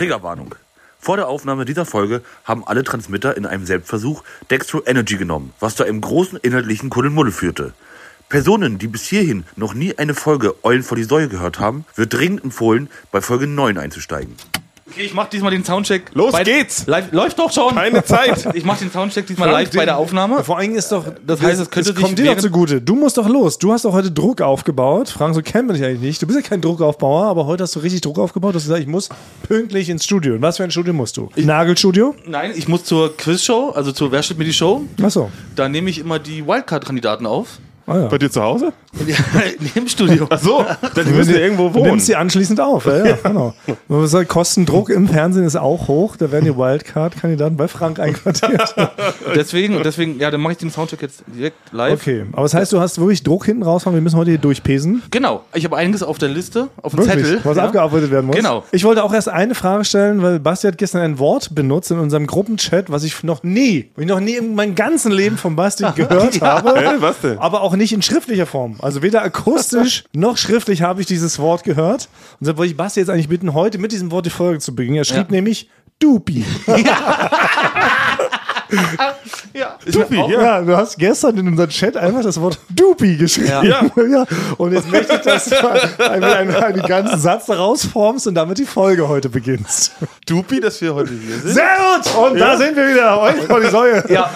Triggerwarnung. Vor der Aufnahme dieser Folge haben alle Transmitter in einem Selbstversuch Dextro Energy genommen, was zu einem großen inhaltlichen Kuddelmuddel führte. Personen, die bis hierhin noch nie eine Folge Eulen vor die Säue gehört haben, wird dringend empfohlen, bei Folge 9 einzusteigen. Okay, ich mach diesmal den Soundcheck. Los bei, geht's! Live, läuft doch schon. Keine Zeit. Ich mach den Soundcheck diesmal Frank, live bei der Aufnahme. Vor allem ist doch, Das heißt, es könnte sich kommt dir doch zugute. Du musst doch los. Du hast doch heute Druck aufgebaut. Frank, so kennen wir dich eigentlich nicht. Du bist ja kein Druckaufbauer, aber heute hast du richtig Druck aufgebaut. Du hast gesagt, ich muss pünktlich ins Studio. Und was für ein Studio musst du? Nagelstudio? Nein, ich muss zur Quizshow, also zur Wer steht mir die Show. Achso. Da nehme ich immer die Wildcard-Kandidaten auf. Ah, ja. Bei dir zu Hause? Im Studio. Ach so, dann müssen wir irgendwo Du wohnen. nimmst sie anschließend auf. Ja, ja, genau. Man muss sagen, Kostendruck im Fernsehen ist auch hoch. Da werden die Wildcard-Kandidaten bei Frank einquartiert. Deswegen, deswegen, ja, dann mache ich den Soundcheck jetzt direkt live. Okay, aber das heißt, du hast wirklich Druck hinten rausfahren. Wir müssen heute hier durchpesen. Genau, ich habe einiges auf der Liste, auf dem Wirklich, Zettel. was ja. abgearbeitet werden muss. Genau. Ich wollte auch erst eine Frage stellen, weil Basti hat gestern ein Wort benutzt in unserem Gruppenchat, was ich noch nie, ich noch nie in meinem ganzen Leben von Basti gehört habe. Hä, was denn? Aber auch nicht in schriftlicher Form. Also weder akustisch noch schriftlich habe ich dieses Wort gehört. Und deshalb wollte ich Basti jetzt eigentlich bitten, heute mit diesem Wort die Folge zu beginnen. Er schrieb Ja. nämlich Dupi. Ja, Dupi, ja. Ja, du hast gestern in unserem Chat einfach das Wort Dupi geschrieben. Ja. Ja. Und jetzt möchte ich, dass du einen, einen, einen ganzen Satz daraus formst und damit die Folge heute beginnst. Dupi, dass wir heute hier sind. Sehr gut! Und da sind wir wieder. Euch vor die Säue. Ja,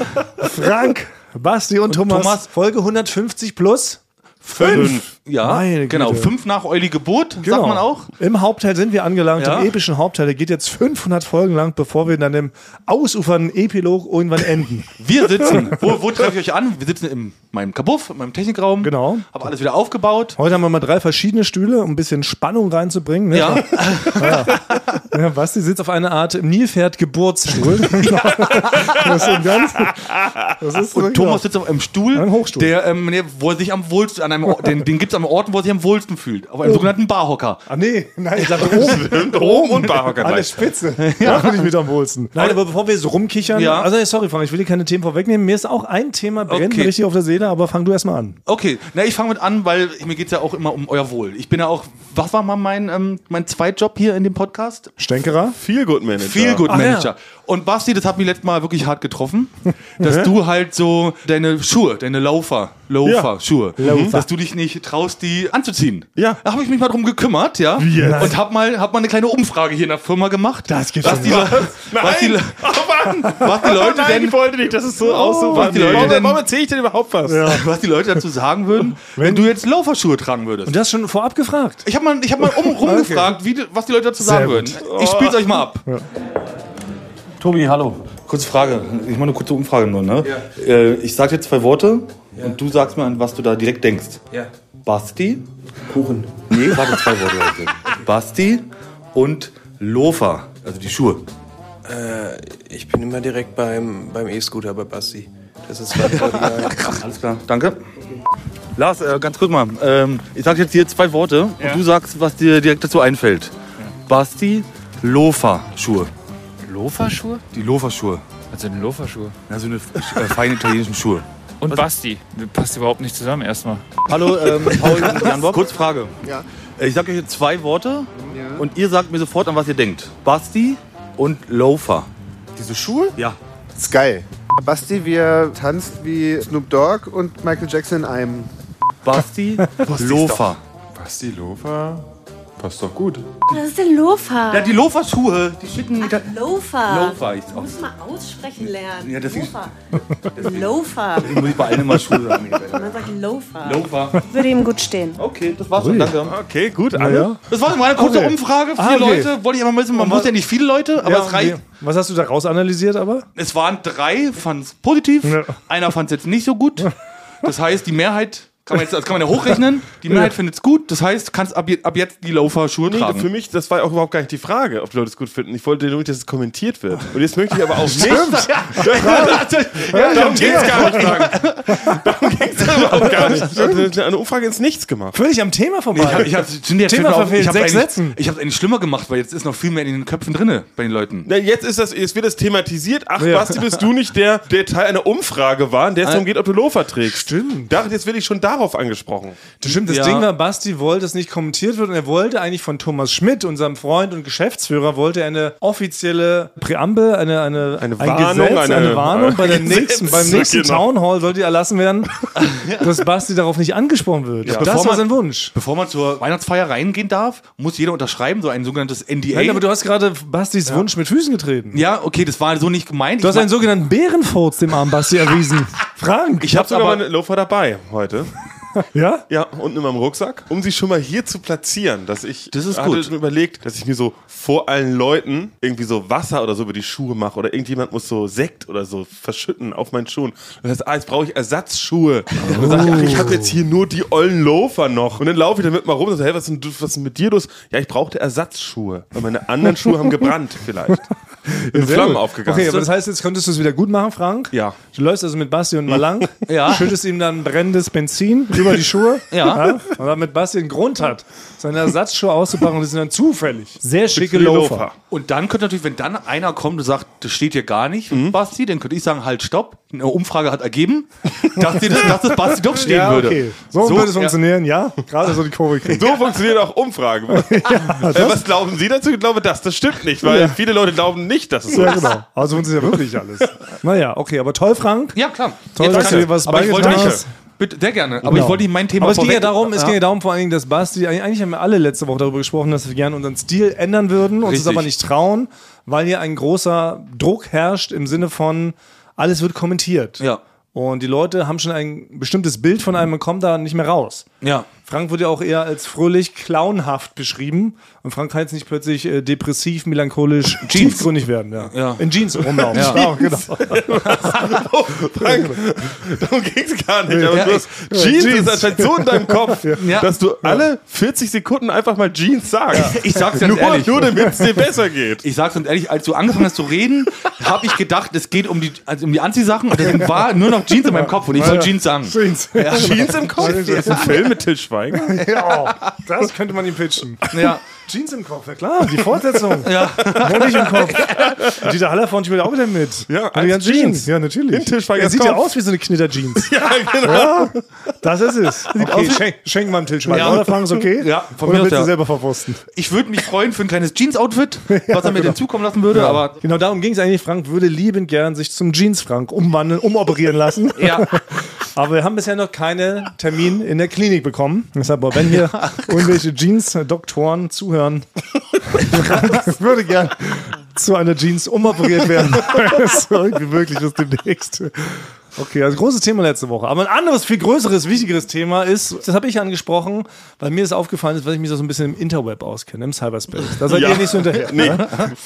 Frank, Basti und, Thomas. Thomas. Folge 150 plus. fünf. Ja, Meine genau. Güte. Fünf nach Euli Geburt, Genau. sagt man auch. Im Hauptteil sind wir angelangt, Ja. im epischen Hauptteil. Der geht jetzt 500 Folgen lang, bevor wir dann im ausufernden Epilog irgendwann enden. Wir sitzen, wo, wo treffe ich euch an? Wir sitzen in meinem Kabuff, in meinem Technikraum. Genau. Habe alles wieder aufgebaut. Heute haben wir mal drei verschiedene Stühle, um ein bisschen Spannung reinzubringen. Ne? Ja, Ja, Basti sitzt auf einer Art Nilpferd-Geburtsstuhl. das ist ein ganz. Das ist und Thomas sitzt auf einem Stuhl, Ein Hochstuhl. Der, ähm, wo er sich am wohlsten, an einem, den, den gibt es am Orten, wo er sich am wohlsten fühlt. Auf einem Oh. sogenannten Barhocker. Ah, nee, nein, ich dachte oben. Oben und Barhocker An der. Spitze. Ja, bin ich mit am wohlsten. Nein, aber bevor wir so rumkichern, Ja. also nee, sorry, Frank, ich will dir keine Themen vorwegnehmen. Mir ist auch ein Thema brennt Okay. richtig auf der Seele, aber fang du erst mal an. Okay, na, ich fange mit an, weil mir geht es ja auch immer um euer Wohl. Ich bin ja auch, was war mal mein, ähm, mein Zweitjob hier in dem Podcast? Stänkerer? Viel Good Manager. Feel Good Ach ja. Manager. Und Basti, das hat mich letztes Mal wirklich hart getroffen, dass du halt so deine Schuhe, deine Laufer, Laufer, Ja. Schuhe, Laufer. dass du dich nicht traust, die anzuziehen. Ja. Da habe ich mich mal drum gekümmert, ja. Wie jetzt? Und habe mal, hab mal eine kleine Umfrage hier in der Firma gemacht. Das gibt's was doch die, nicht. Le- was die, Le- was die Leute Nein, denn ich wollte nicht, dass es so aussieht. was die Leute warum, denn- warum erzähle ich denn überhaupt was? was die Leute dazu sagen würden, wenn, du jetzt Lauferschuhe tragen würdest. Und das schon vorab gefragt. Ich habe mal, ich hab mal um, rumgefragt, wie, die- was die Leute dazu sagen Sehr würden. gut. Ich spiel's euch mal ab. Tobi, hallo. Kurze Frage. Ich mache eine kurze Umfrage nur. Ne? Äh, ich sage jetzt zwei Worte und du sagst mir, an was du da direkt denkst. Ja. Basti. Kuchen. Nee, warte, zwei Worte. Leute. Basti und Lofer, also die Schuhe. Ich bin immer direkt beim, beim E-Scooter bei Basti. Das ist was original. Alles klar, danke. Lars, äh, ganz kurz mal. Ähm, ich sage jetzt hier zwei Worte und du sagst, was dir direkt dazu einfällt. Basti, Lofer-Schuhe. Loferschuhe? Die Lofer-Schuhe. Also eine Loferschuhe. Also eine äh, feine italienische Schuhe. Und Basti. Das passt überhaupt nicht zusammen erstmal. Hallo, ähm, Paul Jan Bob. Kurz Frage. Ja. Ich sage euch jetzt zwei Worte und ihr sagt mir sofort, an was ihr denkt. Basti und Loafer. Diese Schuhe? Ja. ist geil. Basti, wir tanzt wie Snoop Dogg und Michael Jackson in einem. Basti, Loafer. Basti Lofer. Passt doch gut. Was ist denn Lofa? Ja, die Loafer-Schuhe, die schicken. Lofa. Loafer. Ich auch. Muss mal aussprechen lernen. Ja, deswegen- Lofa. Lofa. muss ich bei allen immer Schuhe sagen. Man sagt Lofa. Loafer. Würde ihm gut stehen. Okay, das war's schon, danke. Okay, gut, alle. Ja. Das war mal eine kurze Okay. Umfrage. Vier Ah, okay. Leute. Wollte ich aber wissen, man muss ja nicht viele Leute, aber Ja, es reicht. okay. Was hast du da rausanalysiert aber? Es waren drei, fanden es positiv. Ja. Einer fand es jetzt nicht so gut. Das heißt, die Mehrheit kann man jetzt, das kann man ja hochrechnen. Die Mehrheit findet es gut. Das heißt, kannst ab, je- ab jetzt die Laufer-Schuhe Nee, tragen. für mich, das war auch überhaupt gar nicht die Frage, ob die Leute es gut finden. Ich wollte nur, dass es kommentiert wird. Und jetzt möchte ich aber auch nicht. Ja, darum geht's gar nicht. Darum ging's überhaupt gar nicht. Ich habe eine Umfrage ins Nichts gemacht. Völlig am Thema vorbei. Ich hab, ich hab, Thema verfehlt, ich hab's sechs eigentlich- Sätzen. Ich habe es eigentlich schlimmer gemacht, weil jetzt ist noch viel mehr in den Köpfen drinne bei den Leuten. Na, jetzt ist das, jetzt wird das thematisiert. Ach, Ja. Basti, bist du nicht der, der Teil einer Umfrage war, in der es darum geht, ob du Lofer trägst? Stimmt. Dachte, jetzt will ich schon da darauf angesprochen. Das stimmt, das Ja. Ding war, Basti wollte es nicht kommentiert wird und er wollte eigentlich von Thomas Schmidt, unserem Freund und Geschäftsführer, wollte eine offizielle Präambel, eine, eine, Eine ein Warnung, Gesetz, eine, eine- Warnung. Bei der Gesetz, nächsten, beim nächsten genau. Town Hall sollte erlassen werden, dass Basti darauf nicht angesprochen wird. das Bevor war man- sein Wunsch. Bevor man zur Weihnachtsfeier reingehen darf, muss jeder unterschreiben, so ein sogenanntes NDA. Nein, aber du hast gerade Bastis Wunsch mit Füßen getreten. ja, okay, das war so nicht gemeint. Du hast Ich einen sogenannten Bärenfurz dem armen Basti erwiesen. Frank. Ich habe sogar aber- meine Loafer dabei heute. Ja? Ja, unten in meinem Rucksack, um sie schon mal hier zu platzieren, dass ich Das ist hatte gut. schon überlegt, dass ich mir so vor allen Leuten irgendwie so Wasser oder so über die Schuhe mache oder irgendjemand muss so Sekt oder so verschütten auf meinen Schuhen. Das heißt, ah, jetzt brauche ich Ersatzschuhe. Und dann sage ich, ach, ich habe jetzt hier nur die ollen Loafer noch. Und dann laufe ich damit mal rum und sage, hey, was ist, denn, was ist mit dir los? Ja, ich brauchte Ersatzschuhe, weil meine anderen Schuhe haben gebrannt vielleicht. In Sehr Flammen gut. aufgegangen. Okay, aber das heißt, jetzt könntest du es wieder gut machen, Frank? Ja. Du läufst also mit Basti und mal lang, Ja. schüttest ihm dann brennendes Benzin über die Schuhe. Ja. Und damit Basti einen Grund hat, seine Ersatzschuhe auszupacken und das sind dann zufällig sehr schicke Loafer. Loafer. Und dann könnte natürlich, wenn dann einer kommt und sagt, das steht hier gar nicht, Mhm. Basti, dann könnte ich sagen, halt, stopp. Eine Umfrage hat ergeben, dass, das, dass das Basti doch stehen Ja, würde. okay. So, So, würde es ja. funktionieren, ja. Gerade so die Kurve kriegen. So funktionieren auch Umfragen. äh, was glauben Sie dazu? Ich glaube, das, das stimmt nicht, weil viele Leute glauben nicht, dass es so Ja, ist. genau. Also uns ist ja wirklich alles. Naja, okay, aber toll, Frank. Ja, klar. Toll, Jetzt dass du dir was beigetragen hast. Bitte, sehr gerne. Aber Genau. ich wollte nicht mein Thema Aber es ging ja darum, es ging ja darum vor allen Dingen, dass Basti, eigentlich haben wir alle letzte Woche darüber gesprochen, dass wir gerne unseren Stil ändern würden, uns es Richtig. aber nicht trauen, weil hier ein großer Druck herrscht im Sinne von, alles wird kommentiert. Ja. Und die Leute haben schon ein bestimmtes Bild von einem und kommen da nicht mehr raus. Ja. Frank wird ja auch eher als fröhlich clownhaft beschrieben. Und Frank kann jetzt nicht plötzlich äh, depressiv, melancholisch, tiefgründig werden. Ja. Ja. In Jeans rumlaufen. Ja. Ja, genau. Frank, darum ging es gar nicht. Aber Ja, du hast, ich- Jeans, Jeans. ist anscheinend so in deinem Kopf, Ja. dass du alle 40 Sekunden einfach mal Jeans sagst. Ich sag's ganz nur, ehrlich. nur damit es dir besser geht. Ich sag's uns ehrlich, als du angefangen hast zu reden, habe ich gedacht, es geht um die, also um die Anziehsachen und dann war nur noch Jeans in meinem Kopf und ich soll Jeans sagen. Jeans. Jeans im Kopf? Das ist ein Film mit Till Schweiger. Ja, das könnte man ihm pitchen. Ja. Jeans im Kopf, ja klar, die Fortsetzung. Ja. Honig im Kopf. Dieter Hallervorden spielt auch wieder mit. Ja, Und die als ganzen Jeans. Jeans. Ja, natürlich. Er sieht ja Kopf. aus wie so eine Knitter-Jeans. Ja, genau. Ja, das ist es. Okay, schenk, schenk mal einen Til Schweiger. Ja. Oder Frank ist okay? Ja, von Oder mir aus, willst du ja. selber verwursten? Ich würde mich freuen für ein kleines Jeans-Outfit, was er mir denn zukommen lassen würde, aber Genau darum ging es eigentlich. Frank würde liebend gern sich zum Jeans-Frank umwandeln, umoperieren lassen. ja. Aber wir haben bisher noch keinen Termin in der Klinik bekommen. Deshalb, wenn hier irgendwelche Jeans-Doktoren zuhören, Frank würde gern zu einer Jeans umoperiert werden. das ist irgendwie wirklich das demnächst. Okay, also großes Thema letzte Woche. Aber ein anderes, viel größeres, wichtigeres Thema ist, das habe ich angesprochen, weil mir das aufgefallen ist, weil ich mich so ein bisschen im Interweb auskenne, im Cyberspace. Da seid Ja. ihr nicht so hinterher. Nee.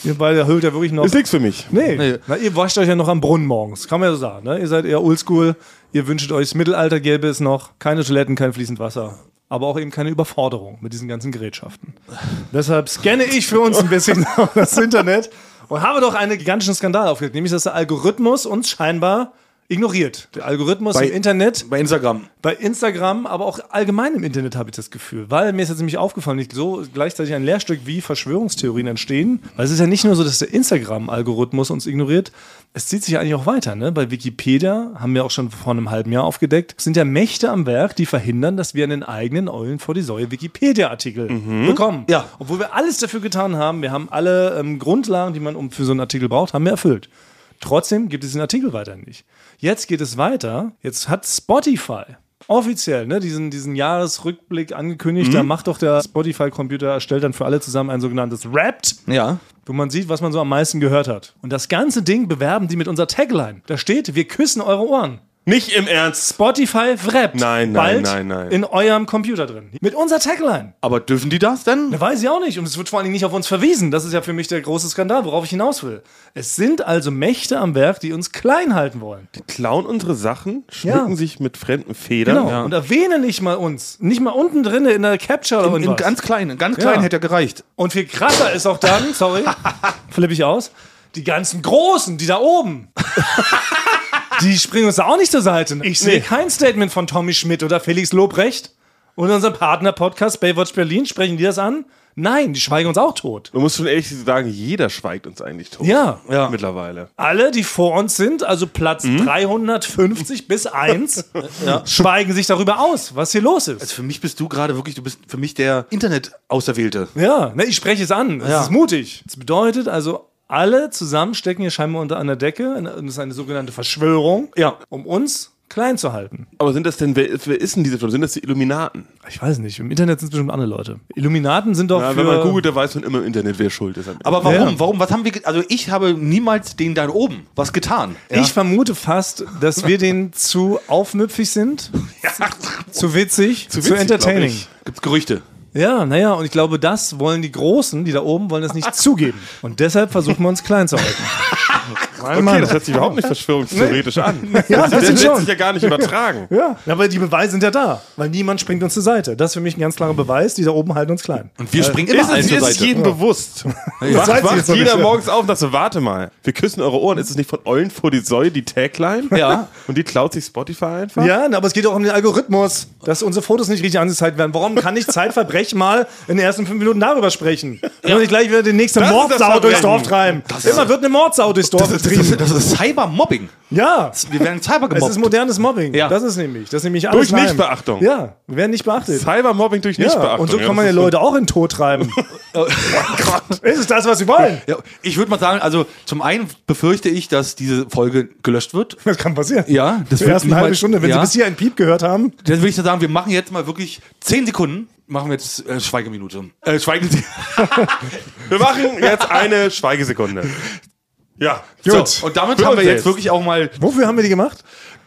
Ihr beide hüllt ja wirklich noch Ist nichts für mich. Nee. Na, ihr wascht euch ja noch am Brunnen morgens. Kann man ja so sagen. Ne? Ihr seid eher oldschool. Ihr wünscht euch, das Mittelalter gäbe es noch. Keine Toiletten, kein fließend Wasser. Aber auch eben keine Überforderung mit diesen ganzen Gerätschaften. Deshalb scanne ich für uns ein bisschen das Internet und habe doch einen gigantischen Skandal aufgedeckt. Nämlich, dass der Algorithmus uns scheinbar ignoriert. Der Algorithmus Bei- im Internet bei Instagram. bei Instagram, aber auch allgemein im Internet habe ich das Gefühl. Weil mir ist jetzt nämlich aufgefallen, nicht so gleichzeitig ein Lehrstück, wie Verschwörungstheorien entstehen. Weil es ist ja nicht nur so, dass der Instagram-Algorithmus uns ignoriert, es zieht sich ja eigentlich auch weiter. Ne? Bei Wikipedia, haben wir auch schon vor einem halben Jahr aufgedeckt, sind ja Mächte am Werk, die verhindern, dass wir einen eigenen Eulen vor die Säue Wikipedia-Artikel bekommen. Ja. Obwohl wir alles dafür getan haben, wir haben alle ähm, Grundlagen, die man um für so einen Artikel braucht, haben wir erfüllt. Trotzdem gibt es den Artikel weiterhin nicht. Jetzt geht es weiter. Jetzt hat Spotify offiziell ne, diesen, diesen Jahresrückblick angekündigt. Da macht doch der Spotify-Computer, erstellt dann für alle zusammen ein sogenanntes Wrapped, Ja. wo man sieht, was man so am meisten gehört hat. Und das ganze Ding bewerben die mit unserer Tagline. Da steht, wir küssen eure Ohren. Nicht im Ernst. Spotify Wrapped. Nein, nein, Bald nein, nein. in eurem Computer drin. Mit unserer Tagline. Aber dürfen die das denn? Da weiß ich auch nicht. Und es wird vor allen Dingen nicht auf uns verwiesen. Das ist ja für mich der große Skandal, worauf ich hinaus will. Es sind also Mächte am Werk, die uns klein halten wollen. Klauen unsere Sachen, schmücken Ja. sich mit fremden Federn. Genau. Und erwähnen nicht mal uns. Nicht mal unten drin in der Capture oder In, in ganz klein, ganz klein Ja. hätte ja gereicht. Und viel krasser ist auch dann, sorry, flippe ich aus, die ganzen Großen, die da oben. die springen uns da auch nicht zur Seite. Ich sehe Nee. kein Statement von Tommy Schmidt oder Felix Lobrecht und unserem Partner-Podcast Baywatch Berlin. Sprechen die das an? Nein, die schweigen uns auch tot. Man muss schon ehrlich sagen, jeder schweigt uns eigentlich tot. Ja. Ja. Mittlerweile. Alle, die vor uns sind, also Platz 350 bis 1, schweigen sich darüber aus, was hier los ist. Also für mich bist du gerade wirklich, du bist für mich der Internet-Auserwählte. Ja, ne, ich spreche es an. Das Ja. ist mutig. Das bedeutet also, alle zusammen stecken hier scheinbar unter einer Decke. Das ist eine sogenannte Verschwörung, Ja. um uns klein zu halten. Aber sind das denn, wer, wer ist denn diese Person? Sind das die Illuminaten? Ich weiß nicht, im Internet sind es bestimmt andere Leute. Illuminaten sind doch Ja, für... wenn man googelt, da weiß man immer im Internet, wer schuld ist. Aber warum? Ja. Warum? Was haben wir? Also ich habe niemals den da oben was getan. Ja? Ich vermute fast, dass wir denen zu aufmüpfig sind, zu witzig, zu, witzig, glaub entertaining. Gibt's Gerüchte? Ja, naja, und ich glaube, das wollen die Großen, die da oben, wollen das nicht zugeben. Und deshalb versuchen wir uns klein zu halten. Okay, das hört sich überhaupt nicht verschwörungstheoretisch an. Ja, das Das ist lässt schon. sich ja gar nicht übertragen. Ja, aber die Beweise sind ja da, weil niemand springt uns zur Seite. Das ist für mich ein ganz klarer Beweis, die da oben halten uns klein. Und wir springen immer Ist allen zur ist Seite. jedem bewusst. weiß Wacht, ich jetzt wacht jeder nicht. morgens auf und sagt so, warte mal, wir küssen eure Ohren. Ist es nicht von Eulen vor die Säue, die Tagline? Ja. Und die klaut sich Spotify einfach? Ja, aber es geht auch um den Algorithmus, dass unsere Fotos nicht richtig angezeigt werden. Warum kann ich Zeitverbrechen mal in den ersten fünf Minuten darüber sprechen? Ja. Und nicht gleich wieder die nächste Das ist das Mordsau durchs. Dorf treiben. Immer wird eine Mordsau durchs Dorf Das getrieben. ist, das ist Cybermobbing. Ja, Wir werden Cyber es gemobbt. ist modernes Mobbing. Ja. Das ist nämlich. Das ist nämlich alles Durch. Nichtbeachtung. Ja, wir werden nicht beachtet. Cybermobbing durch Ja, Nichtbeachtung. und so Ja, kann man ja das Leute auch in den Tod treiben. ist es das, was sie wollen? ja, ich würde mal sagen, also zum einen befürchte ich, dass diese Folge gelöscht wird. Das kann passieren. Ja, das wird nicht halbe Stunde, wenn ja. sie bis hier einen Piep gehört haben. Dann würde ich sagen, wir machen jetzt mal wirklich 10 Sekunden. Machen wir jetzt äh, Schweigeminute. Äh, Schweigen Sie. Wir machen jetzt eine Schweigesekunde. Ja, So, und damit Für haben wir jetzt wirklich auch mal, Wofür haben wir die gemacht?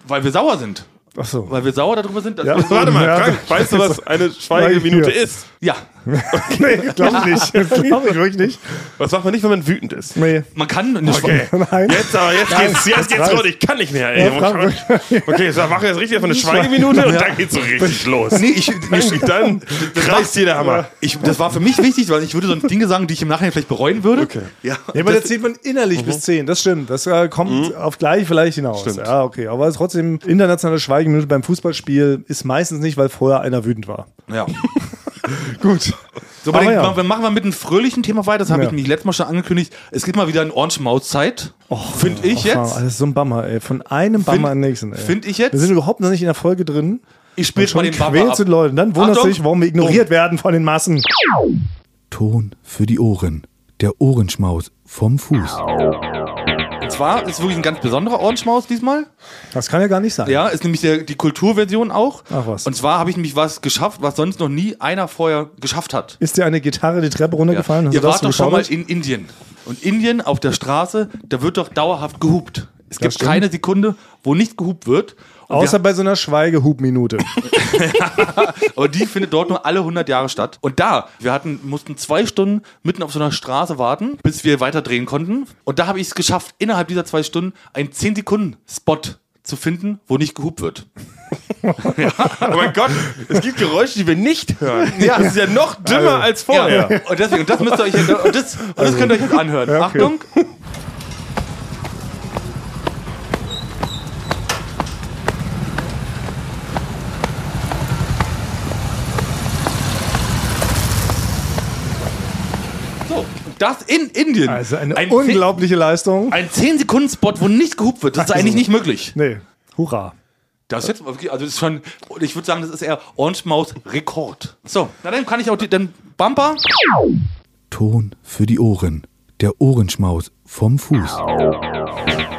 weil wir sauer sind. Ach so. Weil wir sauer darüber sind. Dass Ja. wir, Warte mal, Ja, Frank, weißt du, was eine Schweigeminute ist? ja, Nee, glaub ich nicht. Glaub ich wirklich nicht. Was macht man nicht, wenn man wütend ist? Nee. man kann eine Okay. Nein. Jetzt aber, jetzt geht's, jetzt geht's los. Ich kann nicht mehr, ey. Ja, Frank, Okay, so machen wir jetzt richtig einfach eine Schweigeminute und dann geht's so richtig los. Nee, ich, Und dann reißt hier der Hammer. ich, das war für mich wichtig, weil ich würde so Dinge sagen, die ich im Nachhinein vielleicht bereuen würde. Okay. Ja, Ja, aber da das, zählt man innerlich bis 10, das stimmt. Das äh, kommt auf gleich vielleicht hinaus. Stimmt. Ja, okay. Aber trotzdem internationale Schweigeminute beim Fußballspiel ist meistens nicht, weil vorher einer wütend war. ja. Gut. So, den, ja. wir machen wir mit einem fröhlichen Thema weiter. Das habe Ja. ich mich letztes Mal schon angekündigt. Es gibt mal wieder eine Orange-Maus-Zeit. Finde ich Ja, jetzt. das ist so ein Bammer, ey. Von einem Bammer an den nächsten, ey. Finde ich jetzt. Wir sind überhaupt noch nicht in der Folge drin. Ich spiele Schon mal den quälst ab. du die Leute. Und dann wunderst du dich, warum wir ignoriert werden von den Massen. Ton für die Ohren. Der Ohrenschmaus vom Fuß. Und zwar ist wirklich ein ganz besonderer Orange-Maus diesmal. Das kann ja gar nicht sein. Ja, ist nämlich der, die Kulturversion auch. Ach was. Und zwar habe ich nämlich was geschafft, was sonst noch nie einer vorher geschafft hat. Ist dir eine Gitarre die Treppe runtergefallen? Hast Ihr das wart doch schon mal in Indien. Und Indien auf der Straße, da wird doch dauerhaft gehupt. Es gibt stimmt. keine Sekunde, wo nicht gehupt wird. Außer bei so einer Schweigehubminute. und die findet dort nur alle 100 Jahre statt. Und da, wir hatten, mussten zwei Stunden mitten auf so einer Straße warten, bis wir weiter drehen konnten. Und da habe ich es geschafft, innerhalb dieser zwei Stunden einen 10-Sekunden-Spot zu finden, wo nicht gehupt wird. Oh mein Gott, es gibt Geräusche, die wir nicht hören. Ja. Das ist ja noch dümmer als vorher. Ja. Und deswegen, und das müsst ihr euch, und das, und das könnt ihr euch jetzt anhören. okay. Achtung. So, und das in Indien. Also eine ein unglaubliche Leistung. Ein 10-Sekunden-Spot, wo nicht gehupt wird. Das ist eigentlich nicht möglich. Nee. Hurra. Das ist jetzt also das ist schon, ich würde sagen, das ist eher Orange Maus Rekord. So, na dann kann ich auch die, dann Bumper. Ton für die Ohren. Der Ohrenschmaus vom Fuß.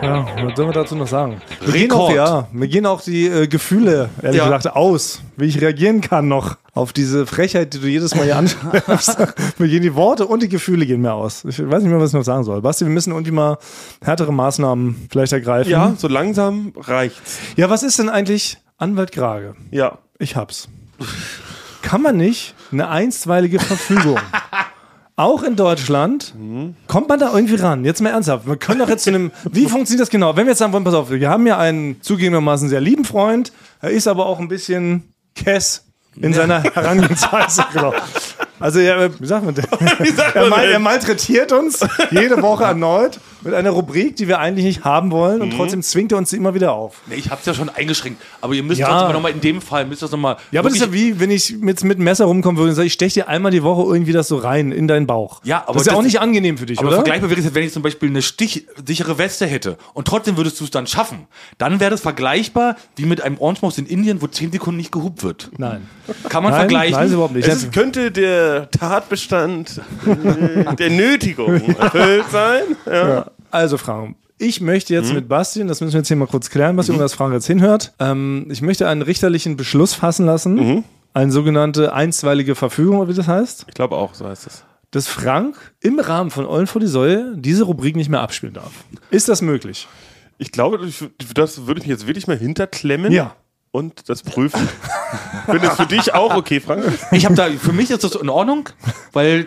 Ja, was soll man dazu noch sagen? Mir gehen Rekord. auch, ja, mir gehen auch die äh, Gefühle, ehrlich Ja. gesagt, aus, wie ich reagieren kann noch auf diese Frechheit, die du jedes Mal hier anschreibst. mir gehen die Worte und die Gefühle gehen mir aus. Ich weiß nicht mehr, was ich noch sagen soll. Basti, wir müssen irgendwie mal härtere Maßnahmen vielleicht ergreifen. Ja, so langsam reicht's. Ja, was ist denn eigentlich Anwalt Grage? Ja. Ich hab's. Kann man nicht eine einstweilige Verfügung, auch in Deutschland, kommt man da irgendwie ran? Jetzt mal ernsthaft. Wir können doch jetzt zu einem. Wie funktioniert das genau? Wenn wir jetzt sagen wollen, pass auf, wir haben ja einen zugegebenermaßen sehr lieben Freund, er ist aber auch ein bisschen Kess in seiner Herangehensweise. genau. Also, ja, wie sagt man denn? sagt er, man mal, er malträtiert uns jede Woche erneut. Mit einer Rubrik, die wir eigentlich nicht haben wollen Mhm. und trotzdem zwingt er uns sie immer wieder auf. Nee, ich hab's ja schon eingeschränkt. Aber ihr müsst Ja. trotzdem nochmal in dem Fall, müsst das nochmal. Ja, aber das ist ja wie, wenn ich mit, mit einem Messer rumkommen würde und sage, ich stech dir einmal die Woche irgendwie das so rein in deinen Bauch. Ja, aber das ist ja das- auch nicht angenehm für dich, Aber oder? vergleichbar wäre es, wenn ich zum Beispiel eine stichtsichere Weste hätte und trotzdem würdest du es dann schaffen. Dann wäre das vergleichbar wie mit einem Orange Mouse in Indien, wo 10 Sekunden nicht gehupt wird. Nein. Kann man Nein, vergleichen. nein, ist überhaupt nicht. Es ist, könnte der Tatbestand der Nötigung erfüllt sein. Ja. Also, Frank, ich möchte Mhm. jetzt mit Basti, und das müssen wir jetzt hier mal kurz klären, was irgendwas Frank jetzt hinhört. Ähm, ich möchte einen richterlichen Beschluss fassen lassen. Mhm. Eine sogenannte einstweilige Verfügung, oder wie das heißt. Ich glaube auch, so heißt es. Dass Frank im Rahmen von Eulen vor die Säue diese Rubrik nicht mehr abspielen darf. Ist das möglich? Ich glaube, das würde ich mich jetzt wirklich mal hinterklemmen Ja. und das prüfen. Finde es für dich auch okay, Frank? Ich habe da, für mich ist das in Ordnung, weil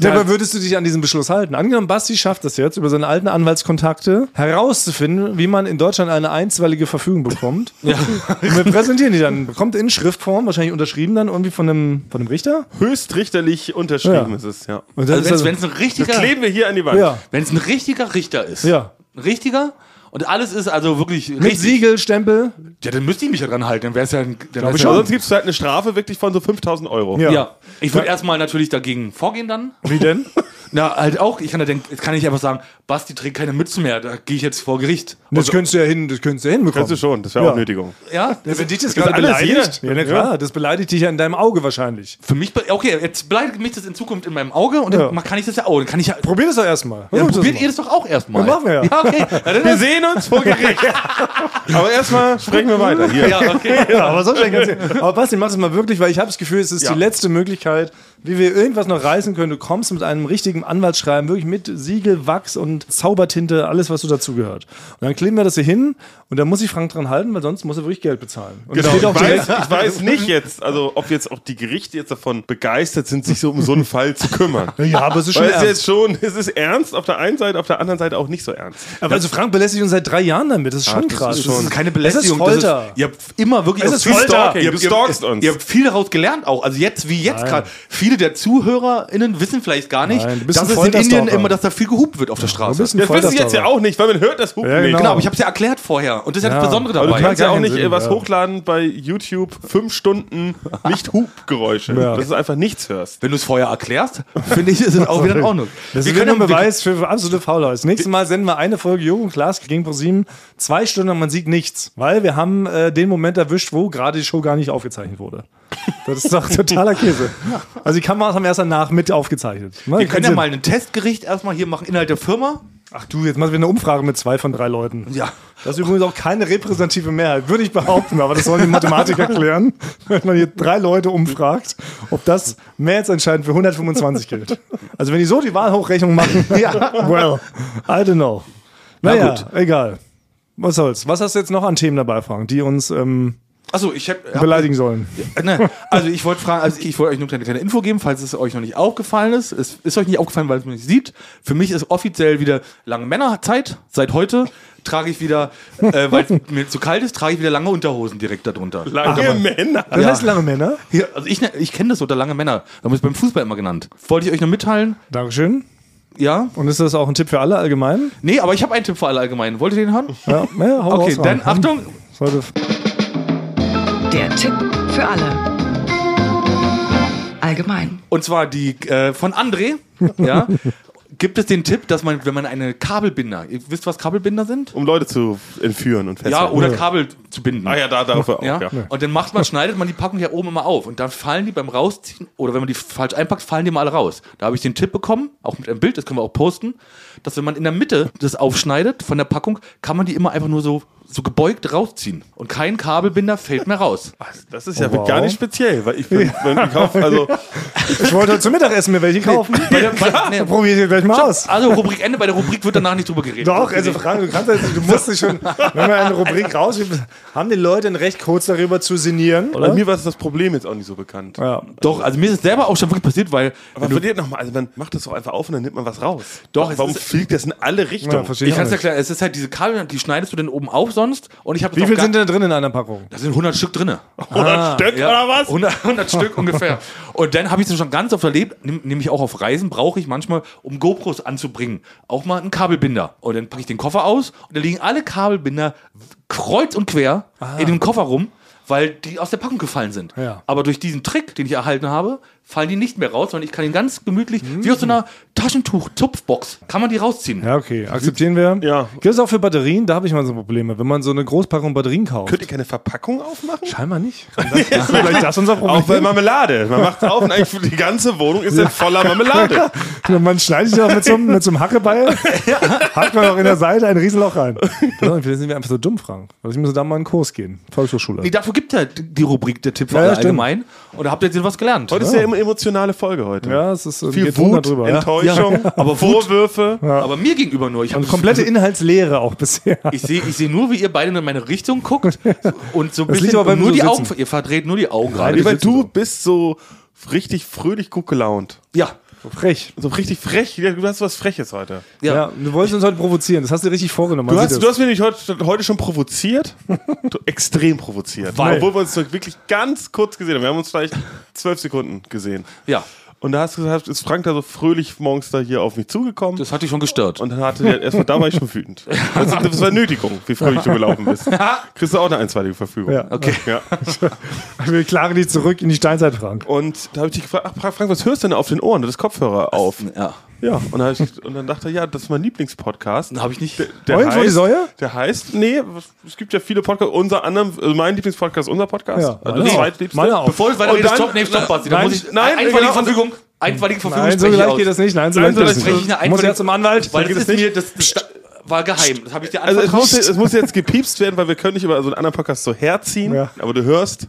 Ja, aber würdest du dich an diesen Beschluss halten? Angenommen, Basti schafft es jetzt, über seine alten Anwaltskontakte herauszufinden, wie man in Deutschland eine einstweilige Verfügung bekommt. Ja. Und wir präsentieren die dann. Bekommt in Schriftform, wahrscheinlich unterschrieben dann irgendwie von einem, von einem Richter. Höchstrichterlich unterschrieben Ja. ist es, ja. Und dann also wenn es das- ein Das richtiger, kleben wir hier an die Wand. ja, wenn es ein richtiger Richter ist, ja. ein richtiger und alles ist also wirklich Mit richtig, Siegel, Stempel. ja, dann müsste ich mich ja dran halten, dann wäre es ja, ein- dann wär's ich ja Aber sonst gibt es halt eine Strafe wirklich von so 5000 Euro. Ja. Ja, ich würde erstmal natürlich dagegen vorgehen dann. Wie denn? Na, halt auch, ich kann ja denken, jetzt kann ich einfach sagen, Basti trägt keine Mütze mehr, da gehe ich jetzt vor Gericht. Das könntest du ja hin, das könntest du ja hinbekommen. Kannst du schon, das wäre Ja. auch Nötigung. Ja, Ja, wenn dich das ist gerade beleidigt. Ja, na klar, das beleidigt dich ja in deinem Auge wahrscheinlich. für mich, okay, jetzt beleidigt mich das in Zukunft in meinem Auge und Ja. dann kann ich das ja auch. Dann kann ich ja. Probier das doch erstmal. Ja, probiert das ihr das doch auch erstmal. Ja, machen wir ja. Ja, okay. Ja, Wir sehen uns vor Gericht. Aber erstmal sprechen wir weiter. Hier. ja, okay. Ja, aber so schnell kannst du. Aber Basti, mach das mal wirklich, weil ich habe das Gefühl, es ist Ja. die letzte Möglichkeit, wie wir irgendwas noch reißen können. Du kommst mit einem richtigen Anwaltsschreiben, wirklich mit Siegel, Wachs und Zaubertinte, alles, was so dazugehört. Und dann kleben wir das hier hin und dann muss ich Frank dran halten, weil sonst muss er wirklich Geld bezahlen. Und Genau, es ich, weiß, ich weiß nicht jetzt, also ob jetzt auch die Gerichte jetzt davon begeistert sind, sich so um so einen Fall zu kümmern. Ja, aber es ist schon Weil es ernst. jetzt schon, es ist ernst auf der einen Seite, auf der anderen Seite auch nicht so ernst. Aber also Frank belästigt uns seit drei Jahren damit. Das ist schon das krass. ist schon- Das ist keine Es Belästigung. ist Folter. Das ist, ihr habt immer wirklich Es ist Folter. Stalking. Ihr Ihr, stalkst ihr, uns. ihr habt viel daraus gelernt auch. Also jetzt, wie jetzt gerade. Viele der ZuhörerInnen wissen vielleicht gar nicht, Nein, dass es in Indien immer, dass da viel gehupt wird auf der Straße. Ein Das wissen Sie jetzt ja auch nicht, weil man hört das Hupen Ja, nicht. genau. Genau, aber ich habe es ja erklärt vorher. Und das ist ja Ja. das Besondere Aber du dabei. kannst ja auch nicht Sinn, was ja. hochladen bei YouTube, fünf Stunden nicht Hubgeräusche. Ja. Dass du einfach nichts hörst. Wenn du es vorher erklärst, finde ich, ist es auch wieder in Ordnung. Das Wir ist wieder ein können- Beweis für, absolute Faulheit. Das nächste Mal senden wir eine Folge Jürgen und Klaas gegen ProSieben. Zwei Stunden und man sieht nichts. Weil wir haben äh, den Moment erwischt, wo gerade die Show gar nicht aufgezeichnet wurde. Das ist doch totaler Käse. Also die Kameras haben erst danach mit aufgezeichnet. Wir können ja mal ein Testgericht erstmal hier machen, Inhalt der Firma. Ach du, jetzt machen wir eine Umfrage mit zwei von drei Leuten. Ja. Das ist übrigens auch keine repräsentative Mehrheit, würde ich behaupten, aber das sollen die Mathematiker klären, wenn man hier drei Leute umfragt, ob das mehrheitsentscheidend für 125 gilt. Also wenn die so die Wahlhochrechnung machen, ja, well, I don't know. Naja, gut. egal. Was soll's. Was hast du jetzt noch an Themen dabei, Frank, die uns ähm, Achso, ich habe. beleidigen sollen? Ne, also ich wollte fragen, also ich wollte euch nur eine kleine Info geben, falls es euch noch nicht aufgefallen ist. Es ist euch nicht aufgefallen, weil es man nicht sieht. Für mich ist offiziell wieder lange Männerzeit. Seit heute trage ich wieder, äh, weil es mir zu kalt ist, trage ich wieder lange Unterhosen direkt darunter. Lange Männer. Das heißt lange Männer. Hier, also ich, ne- ich kenne das unter lange Männer. Da haben wir es beim Fußball immer genannt. Wollte ich euch nur mitteilen. Dankeschön. Ja. Und ist das auch ein Tipp für alle allgemein? Nee, aber ich habe einen Tipp für alle allgemein. Wollt ihr den hören? Ja, ja hau Okay, raus, dann. Achtung. Sollte Der Tipp für alle. Allgemein. Und zwar die äh, von André. Ja. Gibt es den Tipp, dass man, wenn man eine Kabelbinder, ihr wisst, was Kabelbinder sind? Um Leute zu entführen und fesseln. Ja, oder Kabel zu binden. Ah ja, da dafür auch. Ja? Ja. Und dann macht man, schneidet man die Packung ja oben immer auf. Und dann fallen die beim Rausziehen, oder wenn man die falsch einpackt, fallen die mal alle raus. Da habe ich den Tipp bekommen, auch mit einem Bild, das können wir auch posten, dass wenn man in der Mitte das aufschneidet von der Packung, kann man die immer einfach nur so, so gebeugt rausziehen. Und kein Kabelbinder fällt mehr raus. Das ist ja Oh, wow. gar nicht speziell, weil ich bin, wenn ich kaufe, also Ich wollte heute zum Mittagessen mir welche kaufen. Bei der, bei, nee, Probier ich gleich mal aus. also Rubrik Ende, bei der Rubrik wird danach nicht drüber geredet. Doch, also Frank, du kannst du musst dich schon, wenn wir eine Rubrik rausgeben, haben die Leute ein Recht kurz darüber zu sinnieren, bei oder? mir war das Problem jetzt auch nicht so bekannt. Ja. Doch, also mir ist es selber auch schon wirklich passiert, weil Aber verliert nochmal, also man macht das doch einfach auf und dann nimmt man was raus. Doch, Warum fliegt das in alle Ja, Richtungen? verstehe Ich kann es nicht. erklären, es ist halt diese Kabel, die schneidest du dann oben auf, umsonst. Und ich habe Wie viel sind denn da drin in einer Packung? Da sind 100 Stück drin. 100 Stück Ja, oder was? 100, 100 Stück ungefähr. Und dann habe ich es schon ganz oft erlebt, nämlich auch auf Reisen, brauche ich manchmal, um GoPros anzubringen, auch mal einen Kabelbinder. Und dann packe ich den Koffer aus und da liegen alle Kabelbinder kreuz und quer in dem Koffer rum, weil die aus der Packung gefallen sind. Ja. Aber durch diesen Trick, den ich erhalten habe, fallen die nicht mehr raus, sondern ich kann ihn ganz gemütlich, wie aus so einer Taschentuch-Zupfbox, kann man die rausziehen. Ja, okay. Akzeptieren wir. Ja. Gibt es auch für Batterien? Da habe ich mal so Probleme. Wenn man so eine Großpackung Batterien kauft. Könnt ihr keine Verpackung aufmachen? Scheinbar nicht. Ist vielleicht das unser Problem? Auch bei Marmelade. Man macht auf und eigentlich die ganze Wohnung ist dann voller Marmelade. Man schneidet sich auch mit so, einem- mit so einem Hackebeil, hackt man auch in der Seite ein Riesenloch rein. Vielleicht sind wir einfach so dumm, Frank. Also ich muss da mal einen Kurs gehen. Volkshochschule. Nee, dafür gibt ja die Rubrik der Tipp Ja, ja, allgemein. Und da habt ihr jetzt was gelernt. Heute ist ja eine emotionale Folge heute. Ja, es ist, Viel geht runter Wut, drüber. Ja. Enttäuschung, Aber Wut- Vorwürfe. Aber mir gegenüber nur. Ich habe Und komplette Inhaltslehre auch bisher. Ich sehe ich seh nur, wie ihr beide in meine Richtung guckt und so ein bisschen aber, nur wir die so Augen. sitzen. Ihr verdreht nur die Augen gerade. weil du bist so richtig fröhlich gut gelaunt. Ja, Frech. So richtig frech. Du hast was Freches heute. ja. Ja. du wolltest uns heute provozieren. Das hast du richtig vorgenommen. Du hast, du das. hast mich heute, heute schon provoziert. Du, extrem provoziert. Weil? Obwohl wir uns wirklich ganz kurz gesehen haben. Wir haben uns vielleicht zwölf Sekunden gesehen. ja, Und da hast du gesagt, ist Frank da so fröhlich morgens da hier auf mich zugekommen. das hat dich schon gestört. und dann hatte der erstmal, da war ich schon wütend. Das, das war Nötigung, wie fröhlich du gelaufen bist. Kriegst du auch eine einstweilige Verfügung. Ja. Okay. Ja. Ich will klare dich zurück in die Steinzeit, Frank. Und da habe ich dich gefragt, ach Frank, was hörst du denn auf den Ohren? Du hast Kopfhörer auf. Ja. Ja. Und, dann hab ich, und dann dachte er, ja, das ist mein Lieblingspodcast. Habe ich nicht. Der Freund vor die Säue? Der heißt, nee, es gibt ja viele Podcasts, unser anderem, also mein Lieblingspodcast ist unser Podcast. Ja, also der auch. zweitliebste. Bevor du weiter redest, stopp, nee, stopp, Basti. Da Nein, muss ich, nein, einstweilige genau. Verfügung. Einstweilige Verfügung Nein, so ich leicht geht das nicht. Nein, so leicht geht das nicht. ich eine Muss einstweilige- ja zum Anwalt. Weil das ist mir, das, das war geheim. Das habe ich dir Also es muss, es muss jetzt gepiepst werden, weil wir können nicht über so einen anderen Podcast so herziehen. Ja. Aber du hörst.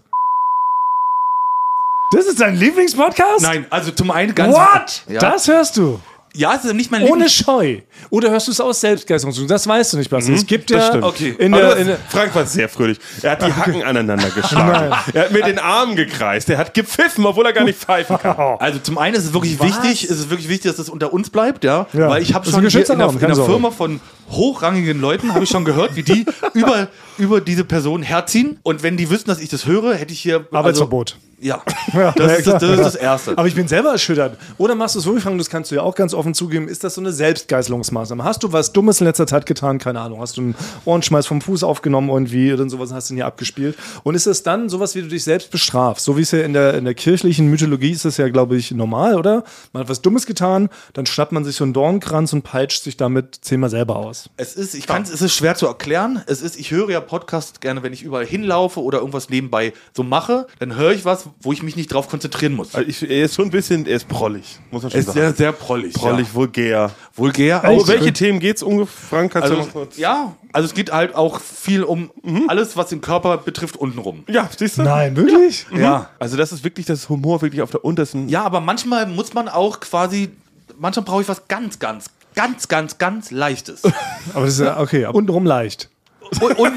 Das ist dein Lieblingspodcast? Nein, also zum einen ganz. What? Ja. Das hörst du? Ja, es ist nicht mein Ohne Lieblings- Scheu. Oder hörst du es aus Selbstgeisterung? Das weißt du nicht, Basti. es gibt das ja stimmt. Okay. in der, in der Frank war sehr fröhlich. Er hat die Hacken aneinander geschlagen. er hat mit den Armen gekreist. Er hat gepfiffen, obwohl er gar nicht pfeifen kann. Also zum einen ist es wirklich wichtig, ist es wirklich wichtig, dass das unter uns bleibt, ja, Ja. weil ich habe schon in der, in der. Firma von hochrangigen Leuten habe ich schon gehört, wie die über über diese Person herziehen und wenn die wüssten, dass ich das höre, hätte ich hier Arbeitsverbot. Also, ja, Ja, das, ist, das, das ist das erste. Aber ich bin selber erschüttert. Oder machst du es wirklich, das kannst du ja auch ganz offen zugeben, ist das so eine Selbstgeißelungsmaßnahme? Hast du was Dummes in letzter Zeit getan? Keine Ahnung. Hast du einen Ohrenschmeiß vom Fuß aufgenommen irgendwie oder sowas hast du ihn hier abgespielt? Und ist es dann sowas, wie du dich selbst bestrafst? So wie es ja in der, in der kirchlichen Mythologie ist das ja, glaube ich, normal, oder? Man hat was Dummes getan, dann schnappt man sich so einen Dornkranz und peitscht sich damit zehnmal selber aus. Es ist, ich kann, es ist schwer zu erklären. Es ist, ich höre ja Podcasts gerne, wenn ich überall hinlaufe oder irgendwas nebenbei so mache, dann höre ich was, wo ich mich nicht drauf konzentrieren muss. Also ich, er ist schon ein bisschen, er ist prollig, muss man Er schon ist sagen. sehr, sehr prollig. prollig, vulgär. Ja. Vulgär. Oh, auch. welche Themen geht's ungefähr? Frank, kannst du Also, noch kurz? ja, also es geht halt auch viel um alles, was den Körper betrifft, untenrum. Ja, siehst du? Nein, wirklich? Ja. Also das ist wirklich das Humor wirklich auf der untersten. Ja, aber manchmal muss man auch quasi, manchmal brauche ich was ganz, ganz, ganz, ganz, ganz Leichtes. Aber das ist ja, okay, untenrum leicht. und, und,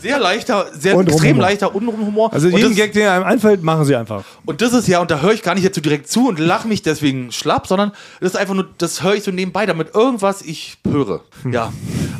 sehr leichter, sehr Untenrum extrem Humor. leichter untenrum Humor. Also und, jeden das, Gag, der einem einfällt, machen sie einfach. und das ist ja, und da höre ich gar nicht jetzt so direkt zu und lache mich deswegen schlapp, sondern das ist einfach nur, das höre ich so nebenbei, damit irgendwas ich höre. Ja,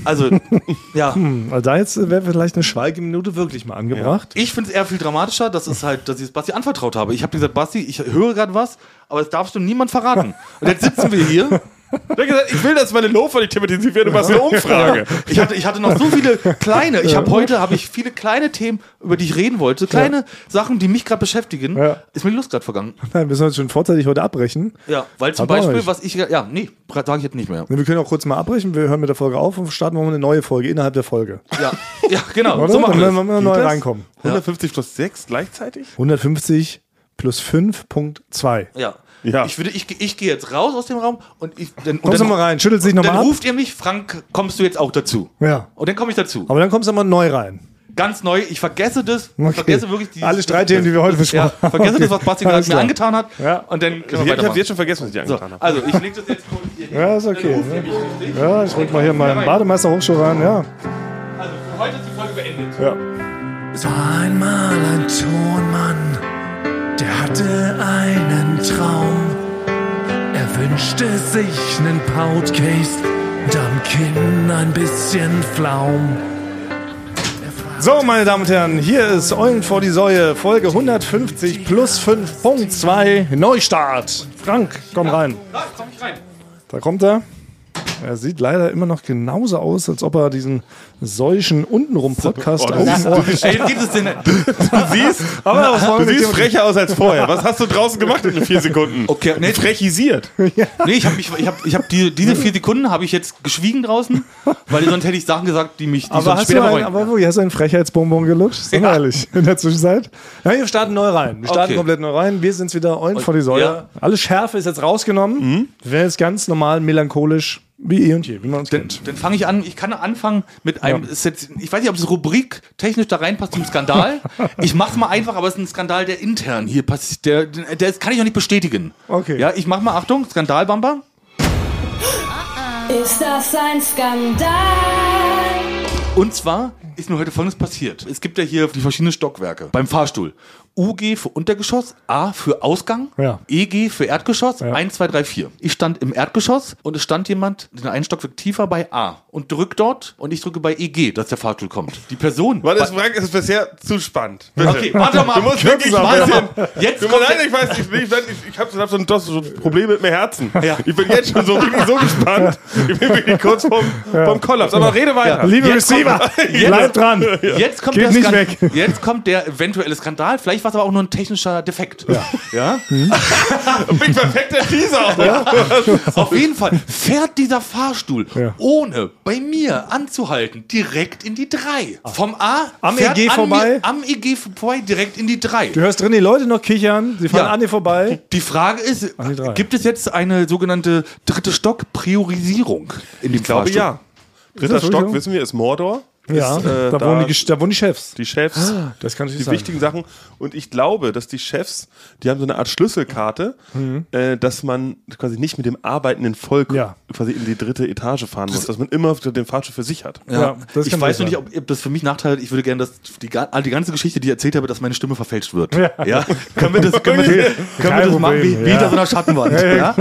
also, ja. Also da jetzt wäre vielleicht eine Schweigeminute wirklich mal angebracht. Ich finde es eher viel dramatischer, dass es halt, dass ich es Basti anvertraut habe. Ich habe gesagt, Basti, ich höre gerade was, aber das darfst du niemand verraten. Und jetzt sitzen wir hier. Ich hab gesagt, ich will, dass meine Lofer nicht thematisiert werden, du machst eine Umfrage. Ich hatte, ich hatte noch so viele kleine. Ich habe heute habe ich viele kleine Themen, über die ich reden wollte, so kleine Sachen, die mich gerade beschäftigen. Ja. Ist mir die Lust gerade vergangen. Nein, wir sollen schon vorzeitig heute abbrechen. Ja, weil zum Aber Beispiel, was ich ja nee, sage ich jetzt nicht mehr. Nee, Wir können auch kurz mal abbrechen. Wir hören mit der Folge auf und starten mal eine neue Folge innerhalb der Folge. Ja, ja genau. Oder? So machen wir Dann das. werden wir neu reinkommen. 150 plus 6 gleichzeitig? 150 plus 5.2. Ja. Ja. Ich, würde, ich, ich gehe jetzt raus aus dem Raum und ich dann, und Kommst du dann, mal rein, schüttelt sich dann nochmal ab. ruft ihr mich, Frank, kommst du jetzt auch dazu? Ja. Und dann komme ich dazu. Aber dann kommst du mal neu rein. Ganz neu, ich vergesse das, ich Okay. vergesse wirklich die. Alle Streitthemen, die wir heute besprochen Ja, haben. vergesse das, was Basti gerade mir angetan hat. Ja. Und dann können Ich, wir ich habe jetzt schon vergessen, was ich dir So, angetan habe. also ich lege das jetzt kurz hier hin. Ja, ist okay. Dann richtig. Ja, ich rück mal hier meinen Bademeister Hochschuh rein. Ja. Also für heute ist die Folge beendet. ja. Es war einmal ein Tonmann, hatte einen Traum. Er wünschte sich nen Podcast und am Kinn ein bisschen Flaum. So, meine Damen und Herren, hier ist Eulen vor die Säue, Folge 150 plus 5.2, Neustart. Frank, komm rein. Da kommt er. Er sieht leider immer noch genauso aus, als ob er diesen solchen untenrum Podcast Oh, ist- Ey, gibt es denn? Du siehst, Aber du siehst frecher aus als vorher. Was hast du draußen gemacht in den vier Sekunden? Okay, nee, Frechisiert. nee ich habe mich, ich hab, ich hab die, diese vier Sekunden habe ich jetzt geschwiegen draußen, weil sonst hätte ich Sachen gesagt, die mich, die Aber sonst später ein, bereuen. aber wo, hast du einen Frechheitsbonbon gelutscht? Sind Ja. ehrlich, in der Zwischenzeit? Ja, wir starten neu rein. Wir starten Okay. komplett neu rein. Wir sind wieder Eulen vor die Säue. ja. Alle Schärfe ist jetzt rausgenommen. Wir werden jetzt ganz normal melancholisch, wie eh und je, wie man uns Dann, kennt. dann fange ich an. Ich kann anfangen mit einem. Ist jetzt, ich weiß nicht, ob das Rubrik technisch da reinpasst zum Skandal. ich mach's mal einfach, aber es ist ein Skandal, der intern hier passiert. Der, der, der kann ich noch nicht bestätigen. Okay. Ja, ich mach mal Achtung, Skandalbamba. Ist das ein Skandal? Und zwar ist mir heute folgendes passiert. Es gibt ja hier die verschiedenen Stockwerke beim Fahrstuhl. UG für Untergeschoss, A für Ausgang, Ja. EG für Erdgeschoss, 1, 2, 3, 4. Ich stand im Erdgeschoss und es stand jemand den einen Stockwerk tiefer bei A und drückt dort und ich drücke bei EG, dass der Fahrstuhl kommt. Die Person. Warte, Frank, es ist bisher zu spannend. Bitte. Okay, warte mal. Du musst wirklich warte mal. Jetzt Du, kommt nein, ich weiß, ich, ich, ich, ich habe hab so ein das so ein Problem mit meinem Herzen. Ja. Ich bin jetzt schon so wirklich so gespannt. Ich bin wirklich kurz vorm, vorm Kollaps. Aber rede weiter. Liebe Jetzt Receiver, kommt- bleibt dran. Jetzt kommt, Geht der nicht weg. jetzt kommt der eventuelle Skandal. Vielleicht war es aber auch nur ein technischer Defekt. Ja. ja? Bin perfekter Teaser. Auf jeden Fall fährt dieser Fahrstuhl, Ja. ohne bei mir anzuhalten, direkt in die 3. Vom A Am EG vorbei? Mir, am EG vorbei, direkt in die 3. Du hörst drin die Leute noch kichern, sie fahren Ja. an dir vorbei. Die Frage ist, die gibt es jetzt eine sogenannte dritte Stock-Priorisierung in dem Ich glaube Fahrstuhl? ja. Dritter Stock, wissen wir, ist Mordor. Ja, ist, äh, da, wohnen die, da wohnen die Chefs. die Chefs, Das kann natürlich die sein. wichtigen Sachen. Und ich glaube, dass die Chefs, die haben so eine Art Schlüsselkarte, äh, dass man quasi nicht mit dem arbeitenden Volk Mhm. Ja. quasi in die dritte Etage fahren muss, dass man immer den Fahrstuhl für sich hat. Ja, Ja, das ich weiß nur nicht, ob, ob das für mich Nachteil hat. Ich würde gerne, dass die, die ganze Geschichte, die ich erzählt habe, dass meine Stimme verfälscht wird. Ja. Können wir das, können wir, können wir Kein das machen wie, Problem, wie ja. hinter so einer Schattenwand? Ja?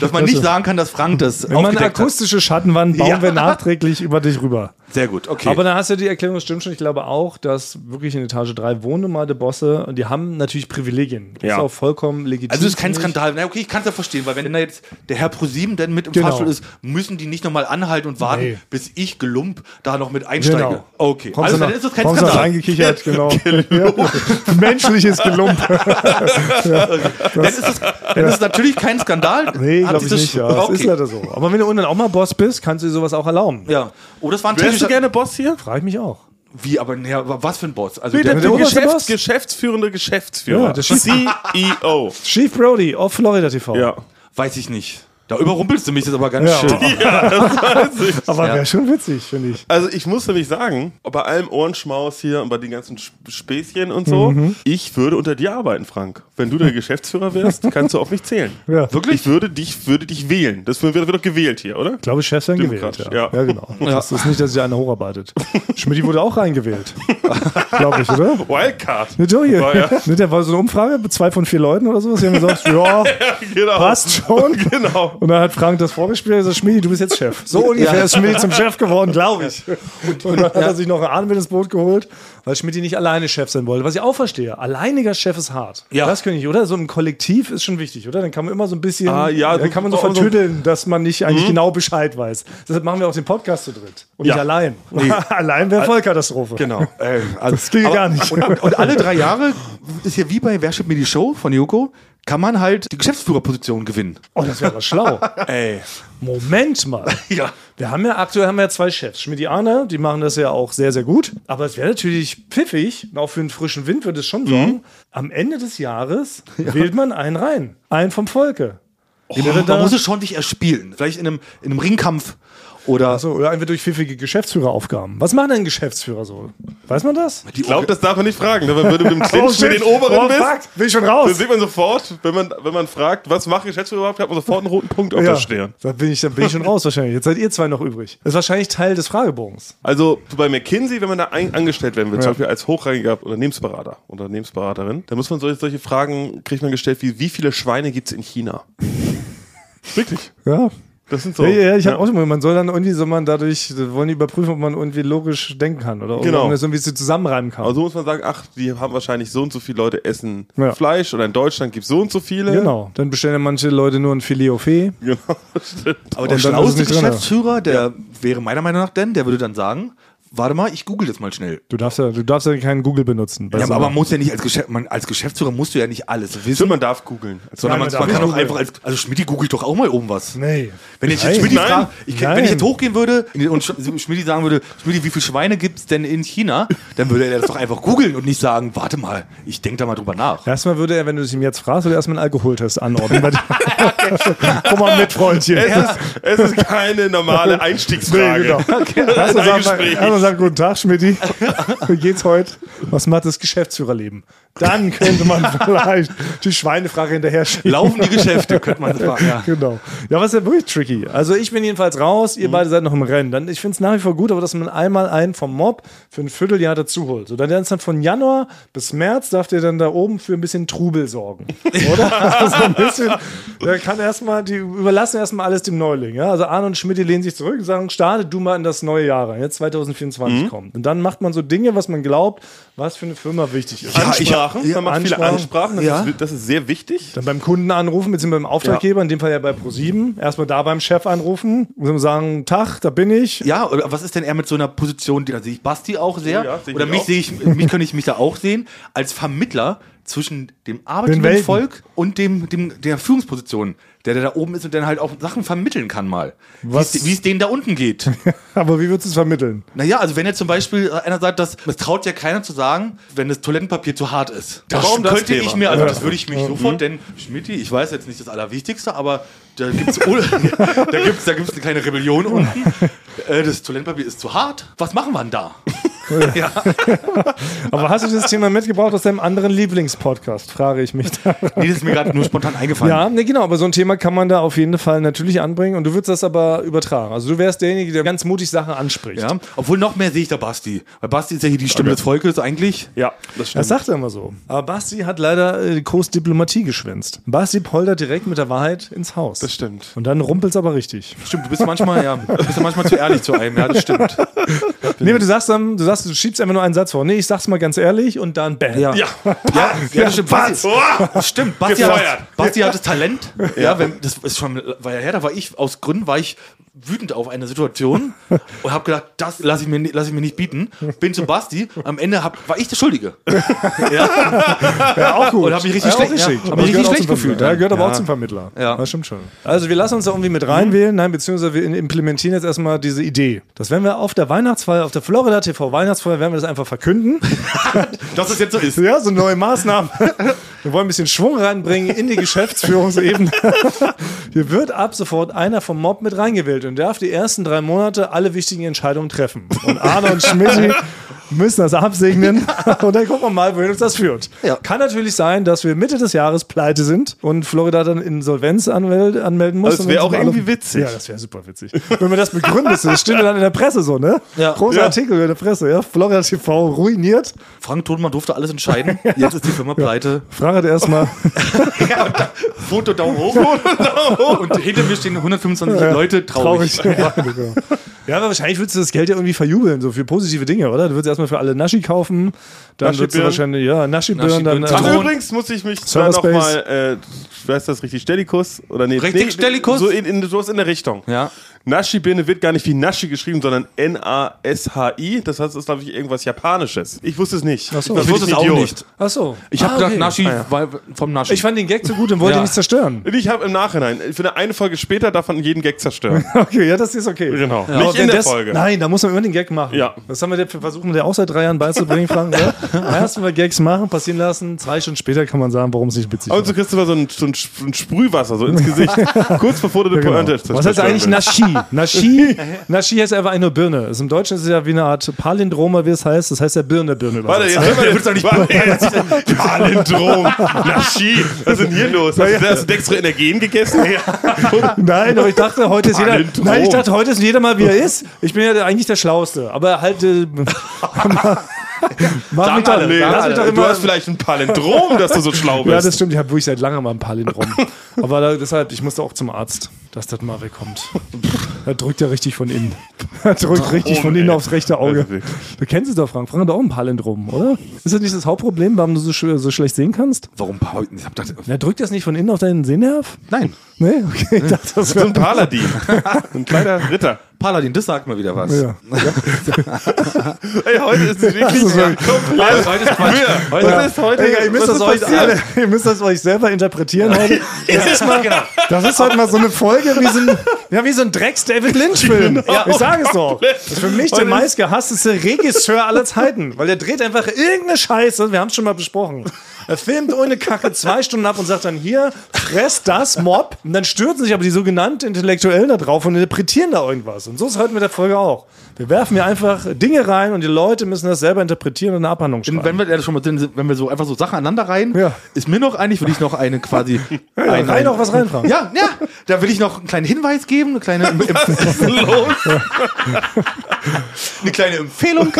Dass man nicht sagen kann, dass Frank das Wenn man eine akustische Schattenwand bauen Ja. wir nachträglich über dich rüber. Sehr gut, okay. Aber dann hast du die Erklärung, das stimmt schon. Ich glaube auch, dass wirklich in Etage 3 wohnen normale Bosse und die haben natürlich Privilegien. Das Ja. ist auch vollkommen legitim. also es ist kein. Skandal. Na okay, ich kann es ja verstehen, weil wenn da jetzt der Herr ProSieben dann mit im Genau. Fahrstuhl ist, müssen die nicht nochmal anhalten und warten, Nee. bis ich gelump da noch mit einsteige. Genau. Okay, Kommst also dann noch- ist das kein kommst noch Skandal. reingekichert, genau. Ja. Menschliches Gelump. Dann ist es dann ist es natürlich kein Skandal. Nee, glaube ich nicht. Ja. Das okay. ist leider so. Aber wenn du unten auch mal Boss bist, kannst du dir sowas auch erlauben. Ja. Oh, das war ein Wärst du technischer... gerne Boss hier? Frage ich mich auch. Wie, aber naja, was für ein Boss? Also Der, der, der, oberste Geschäfts Boss? geschäftsführende Geschäftsführer. Ja, der CEO. Chief Brody auf Florida TV. Ja. weiß ich nicht. Da überrumpelst du mich jetzt aber ganz Ja. schön. Aber Ja. wäre schon witzig, finde ich. Also ich muss nämlich sagen, bei allem Ohrenschmaus hier und bei den ganzen Sp- Späßchen und so, Mhm. ich würde unter dir arbeiten, Frank. Wenn du der Geschäftsführer wärst, kannst du auf mich zählen. Ja. Wirklich? Ich würde dich, würde dich wählen. Das wird, wird doch gewählt hier, oder? Ich glaube, Chefs werden gewählt. Ja. ja. Ja. genau. Das ist nicht, dass sich einer hocharbeitet. Schmidt wurde auch reingewählt. glaube ich, oder? Wildcard. Hier. War ja. Nicht, da war so eine Umfrage mit zwei von vier Leuten oder sowas. Die haben gesagt, ja, Genau. passt schon. Genau. Und dann hat Frank das vorgespielt und gesagt, Schmidi, du bist jetzt Chef. So ungefähr ist Schmidi zum Chef geworden, glaube ich. Und, dann hat er sich noch einen Ahn mit ins Boot geholt, weil Schmidi nicht alleine Chef sein wollte. Was ich auch verstehe. Alleiniger Chef ist hart. Ja. Das könnte ich, oder? So ein Kollektiv ist schon wichtig, oder? Dann kann man immer so ein bisschen, Ah, ja, dann kann man so vertüdeln, dass man nicht eigentlich genau Bescheid weiß. Deshalb machen wir auch den Podcast zu dritt. Und Ja. nicht allein. allein wäre Vollkatastrophe. Genau. Äh, also, Das ginge gar nicht. Und, und alle drei Jahre ist ja wie bei Wer steht mir die Show von Joko, kann man halt die Geschäftsführerposition gewinnen. Oh, das wäre aber schlau. Ey. Moment mal. Ja. Wir haben ja aktuell haben wir ja zwei Chefs. Schmidt Arne, die machen das ja auch sehr, sehr gut. Aber es wäre natürlich pfiffig, auch für einen frischen Wind würde es schon sorgen. Am Ende des Jahres wählt man einen rein. Einen vom Volke. Oh, man muss es schon dich erspielen. Vielleicht in einem, in einem Ringkampf oder. Also, oder einfach durch pfiffige Geschäftsführeraufgaben. Was macht denn ein Geschäftsführer so? Weiß man das? Ich glaube, das darf man nicht fragen. Wenn du mit dem Clinch shit. mit den oberen Oh, bist, fuck. Bin ich schon raus. dann sieht man sofort, wenn man, wenn man fragt, was macht Geschäftsführer überhaupt, hat man sofort einen roten Punkt auf der Stirn. Da bin, ich, da bin ich schon raus wahrscheinlich. Jetzt seid ihr zwei noch übrig. Das ist wahrscheinlich Teil des Fragebogens. Also bei McKinsey, wenn man da ein, angestellt werden will, Ja. zum Beispiel als hochrangiger Unternehmensberater, Unternehmensberaterin, dann muss man solche, solche Fragen, kriegt man gestellt wie, wie viele Schweine gibt es in China? Wirklich? Ja. Das sind so. Ja, ja, ich habe Ja. auch schon, man soll dann irgendwie, soll man dadurch, wollen die überprüfen, ob man irgendwie logisch denken kann oder Genau. ob man das irgendwie so zusammenreimen kann. Aber so muss man sagen, ach, die haben wahrscheinlich so und so viele Leute essen Ja. Fleisch oder in Deutschland gibt es so und so viele. Genau. Dann bestellen ja manche Leute nur ein Filet au Fait. Genau, stimmt. Aber der schlauste. Geschäftsführer, der wäre meiner Meinung nach denn, der würde dann sagen, warte mal, ich google das mal schnell. Du darfst ja, du darfst ja keinen Google benutzen. Ja, so aber man muss ja nicht als, Geschäft, man, als Geschäftsführer musst du ja nicht alles wissen. Stimmt, man darf googeln. Sondern Nein, man, man kann auch einfach als, also Schmidt googelt doch auch mal oben was. Nee. Wenn ich jetzt Schmidt Nein. frage, ich, wenn ich jetzt hochgehen würde und Schmidt sagen würde, Schmidt, wie viele Schweine gibt es denn in China? Dann würde er das doch einfach googeln und nicht sagen, warte mal, ich denke da mal drüber nach. Erstmal würde er, wenn du es ihm jetzt fragst, würde er erstmal einen Alkoholtest anordnen. Komm mal mit, Freundchen. Es ist, es ist keine normale Einstiegsfrage. Nee, genau. Ein Erstmal sagen, Sagen, guten Tag, Schmidti. Wie geht's heute? Was macht das Geschäftsführerleben? Dann könnte man vielleicht die Schweinefrage hinterher schieben. Laufen die Geschäfte, könnte man fragen. Ja. Genau. Ja, was ist ja wirklich tricky. Also ich bin jedenfalls raus, ihr beide seid noch im Rennen. Dann, ich finde es nach wie vor gut, aber dass man einmal einen vom Mob für ein Vierteljahr dazu holt. So, dann ist dann von Januar bis März darf der dann da oben für ein bisschen Trubel sorgen. Oder? also ein bisschen, der kann erstmal, die überlassen erstmal alles dem Neuling. Ja? Also Arne und Schmidt, die lehnen sich zurück und sagen, starte du mal in das neue Jahr rein, jetzt 2024 kommt. Und dann macht man so Dinge, was man glaubt, was für eine Firma wichtig ist. Ansprachen, man macht viele Ansprachen. Ansprachen, das, Ja. ist, das ist sehr wichtig. Dann beim Kunden anrufen, beziehungsweise beim Auftraggeber, in dem Fall ja bei Pro7. Erstmal da beim Chef anrufen und sagen, Tag, da bin ich. Ja, oder was ist denn eher mit so einer Position, die da sehe ich Basti auch sehr, ja, oder mich auch. sehe ich, mich könnte ich mich da auch sehen, als Vermittler zwischen dem arbeitenden. Volk und dem, dem der Führungsposition, der, der da oben ist und dann halt auch Sachen vermitteln kann mal. Wie Was- es, wie es denen da unten geht. Aber wie würdest du es vermitteln? naja, also wenn jetzt zum Beispiel einer sagt, dass es traut ja keiner zu sagen, wenn das Toilettenpapier zu hart ist. Das Warum das könnte ich Thema? mir, also Ja. das würde ich mich sofort, denn Schmidti, ich weiß jetzt nicht das Allerwichtigste, aber da gibt's da gibt's, da gibt's eine kleine Rebellion unten. Äh, das Toilettenpapier ist zu hart. Was machen wir denn da? ja. Aber hast du das Thema mitgebracht aus deinem anderen Lieblingspodcast, frage ich mich da. Nee, das ist mir gerade nur spontan eingefallen. Ja, ne, genau, aber so ein Thema kann man da auf jeden Fall natürlich anbringen und du würdest das aber übertragen. Also du wärst derjenige, der ganz mutig Sachen anspricht. Ja, obwohl noch mehr sehe ich da Basti. Weil Basti ist ja hier die Stimme des Volkes eigentlich. Ja, das Das sagt er immer so. Aber Basti hat leider äh, die Kurs Diplomatie geschwänzt. Basti poltert direkt mit der Wahrheit ins Haus. Das stimmt. Und dann rumpelt's aber richtig. Stimmt, du bist manchmal, ja, bist ja manchmal zu ehrlich zu einem, ja, das stimmt. Nee, aber du sagst dann, du sagst, du schiebst einfach nur einen Satz vor. Nee, ich sag's mal ganz ehrlich und dann bam. Ja. Ja. Ja, ja, das stimmt. Basti, das stimmt. Basti, hat, Basti hat das Talent. Ja, wenn, das ist schon, war ja her, da war ich, aus Gründen war ich wütend auf eine Situation und habe gedacht, das lasse ich, mir lass ich mir nicht bieten. Bin zu Basti, am Ende hab, war ich der Schuldige. Ja, auch gut. Und hab mich richtig ja, auch schlecht- ja, hab mich gehört richtig schlecht gefühlt. Ja, dann. gehört aber Ja. auch zum Vermittler. Ja. Das stimmt schon. Also wir lassen uns da irgendwie mit reinwählen, nein, beziehungsweise wir implementieren jetzt erstmal diese Idee. Das werden wir auf der Weihnachtsfeier, auf der Florida TV Weihnachtsfeier, werden wir das einfach verkünden. Dass es jetzt so ist. Ja, so neue Maßnahmen. Wir wollen ein bisschen Schwung reinbringen in die Geschäftsführungsebene. Hier wird ab sofort einer vom Mob mit reingewählt und darf die ersten drei Monate alle wichtigen Entscheidungen treffen. Und Arne und Schmidt müssen das absegnen und dann gucken wir mal, wohin uns das führt. Ja. Kann natürlich sein, dass wir Mitte des Jahres pleite sind und Florida dann Insolvenz anmel anmelden muss. Das wäre auch alle- irgendwie witzig. Ja, das wäre super witzig. Wenn man das begründet, das steht ja dann in der Presse so, ne? Ja. Großer Ja. Artikel in der Presse, ja. Florida TV ruiniert. Frank Todmann durfte alles entscheiden. Jetzt ist die Firma pleite. Frank hat erstmal Foto Daumen hoch. Und hinter mir stehen 125 Leute traurig. Ja, genau. ja, aber wahrscheinlich würdest du das Geld ja irgendwie verjubeln, so für positive Dinge, oder? Du würdest erstmal für alle Naschi kaufen, dann würdest du wahrscheinlich, ja, Naschi-Birnen, dann. Naschi-Birnen. Ach, Zitronen. übrigens muss ich mich da Server noch Space. mal, äh, weiß das richtig, Stellikus? Oder nee, Richtig, nee, Stellikus? So in, in, sowas in der Richtung. Ja. Naschi-Birne wird gar nicht wie Naschi geschrieben, sondern N-A-S-H-I. Das heißt, es ist, glaube ich, irgendwas Japanisches. Ich wusste es nicht. Ach so. Ich wusste es auch Idiot. nicht. Ach so. Ich habe Ah, gedacht, okay. Naschi weil, vom Naschi. Ich fand den Gag so gut und wollte Ja. ihn nicht zerstören. Ich habe im Nachhinein, für eine, eine Folge später darf man jeden Gag zerstören. Okay, ja, das ist okay. Genau. Aber Nicht in der das, Folge. Nein, da muss man immer den Gag machen. Ja. Das haben wir der, versuchen wir dir auch seit drei Jahren beizubringen, Frank. Ne? Erst mal Gags machen, passieren lassen, zwei Stunden später kann man sagen, warum es nicht witzig Und so kriegst du mal so ein, so ein, Sp- ein Sprühwasser so ins Gesicht. Kurz bevor du die Ja, genau. Was heißt eigentlich zerstören Naschi? Naschi, Naschi heißt einfach eine Birne. Also Im Deutschen ist es ja wie eine Art Palindrome, wie es heißt. Das heißt ja Birne, Birne. Warte, jetzt hör mal den Palindrom. Naschi. Was ist denn hier los? Hast du, hast du Dextro Energen gegessen? Nein, aber ich dachte, heute ist jeder. Palindrom. Nein, ich dachte, heute ist jeder mal wie er ist. Ich bin ja eigentlich der Schlauste. Aber halt. Äh, Mach mich doch, alle, lass mich doch du immer. hast vielleicht ein Palindrom, dass du so schlau bist. Ja, das stimmt. Ich habe wirklich seit langem mal ein Palindrom. Aber da, deshalb, ich musste auch zum Arzt, dass das mal wegkommt. Er drückt ja richtig von innen. Er drückt richtig von innen aufs rechte Auge. Also. Du kennst es doch, Frank. Frank hat auch ein Palindrom, oder? Ist das nicht das Hauptproblem, warum du so, sch so schlecht sehen kannst? Warum? Ich hab Na, drückt das nicht von innen auf deinen Sehnerv? nein. Nee? Okay, ich dachte, das so ein Paladin. ein kleiner Ritter. Paladin, das sagt mir wieder was. Ja. Ey, heute ist es wirklich ist wirklich- komplett. Heute ist Quatsch. Heute Was ist heute? Digga, ihr, müsst was das ist euch alle, ihr müsst das euch selber interpretieren heute. Das ist, mal, Genau. das ist heute mal so eine Folge wie so ein, ja, wie so ein Drecks-David Lynch-Film. Genau. Ich sage es doch. Das ist für mich der Heute meistgehassteste Regisseur aller Zeiten, weil der dreht einfach irgendeine Scheiße, wir haben es schon mal besprochen. Er filmt ohne Kacke zwei Stunden ab und sagt dann hier, fress das, Mob. Und dann stürzen sich aber die sogenannten Intellektuellen da drauf und interpretieren da irgendwas. Und so ist heute mit der Folge auch. Wir werfen hier einfach Dinge rein und die Leute müssen das selber interpretieren und eine Abhandlung schreiben. Wenn wir, ja, sind, wenn wir so einfach so Sachen aneinander reihen, Ja. ist mir noch eigentlich, will ich noch eine quasi. ja, ein, rein noch was rein, Frank. Ja, ja, da will ich noch einen kleinen Hinweis geben, eine kleine, eine kleine Empfehlung.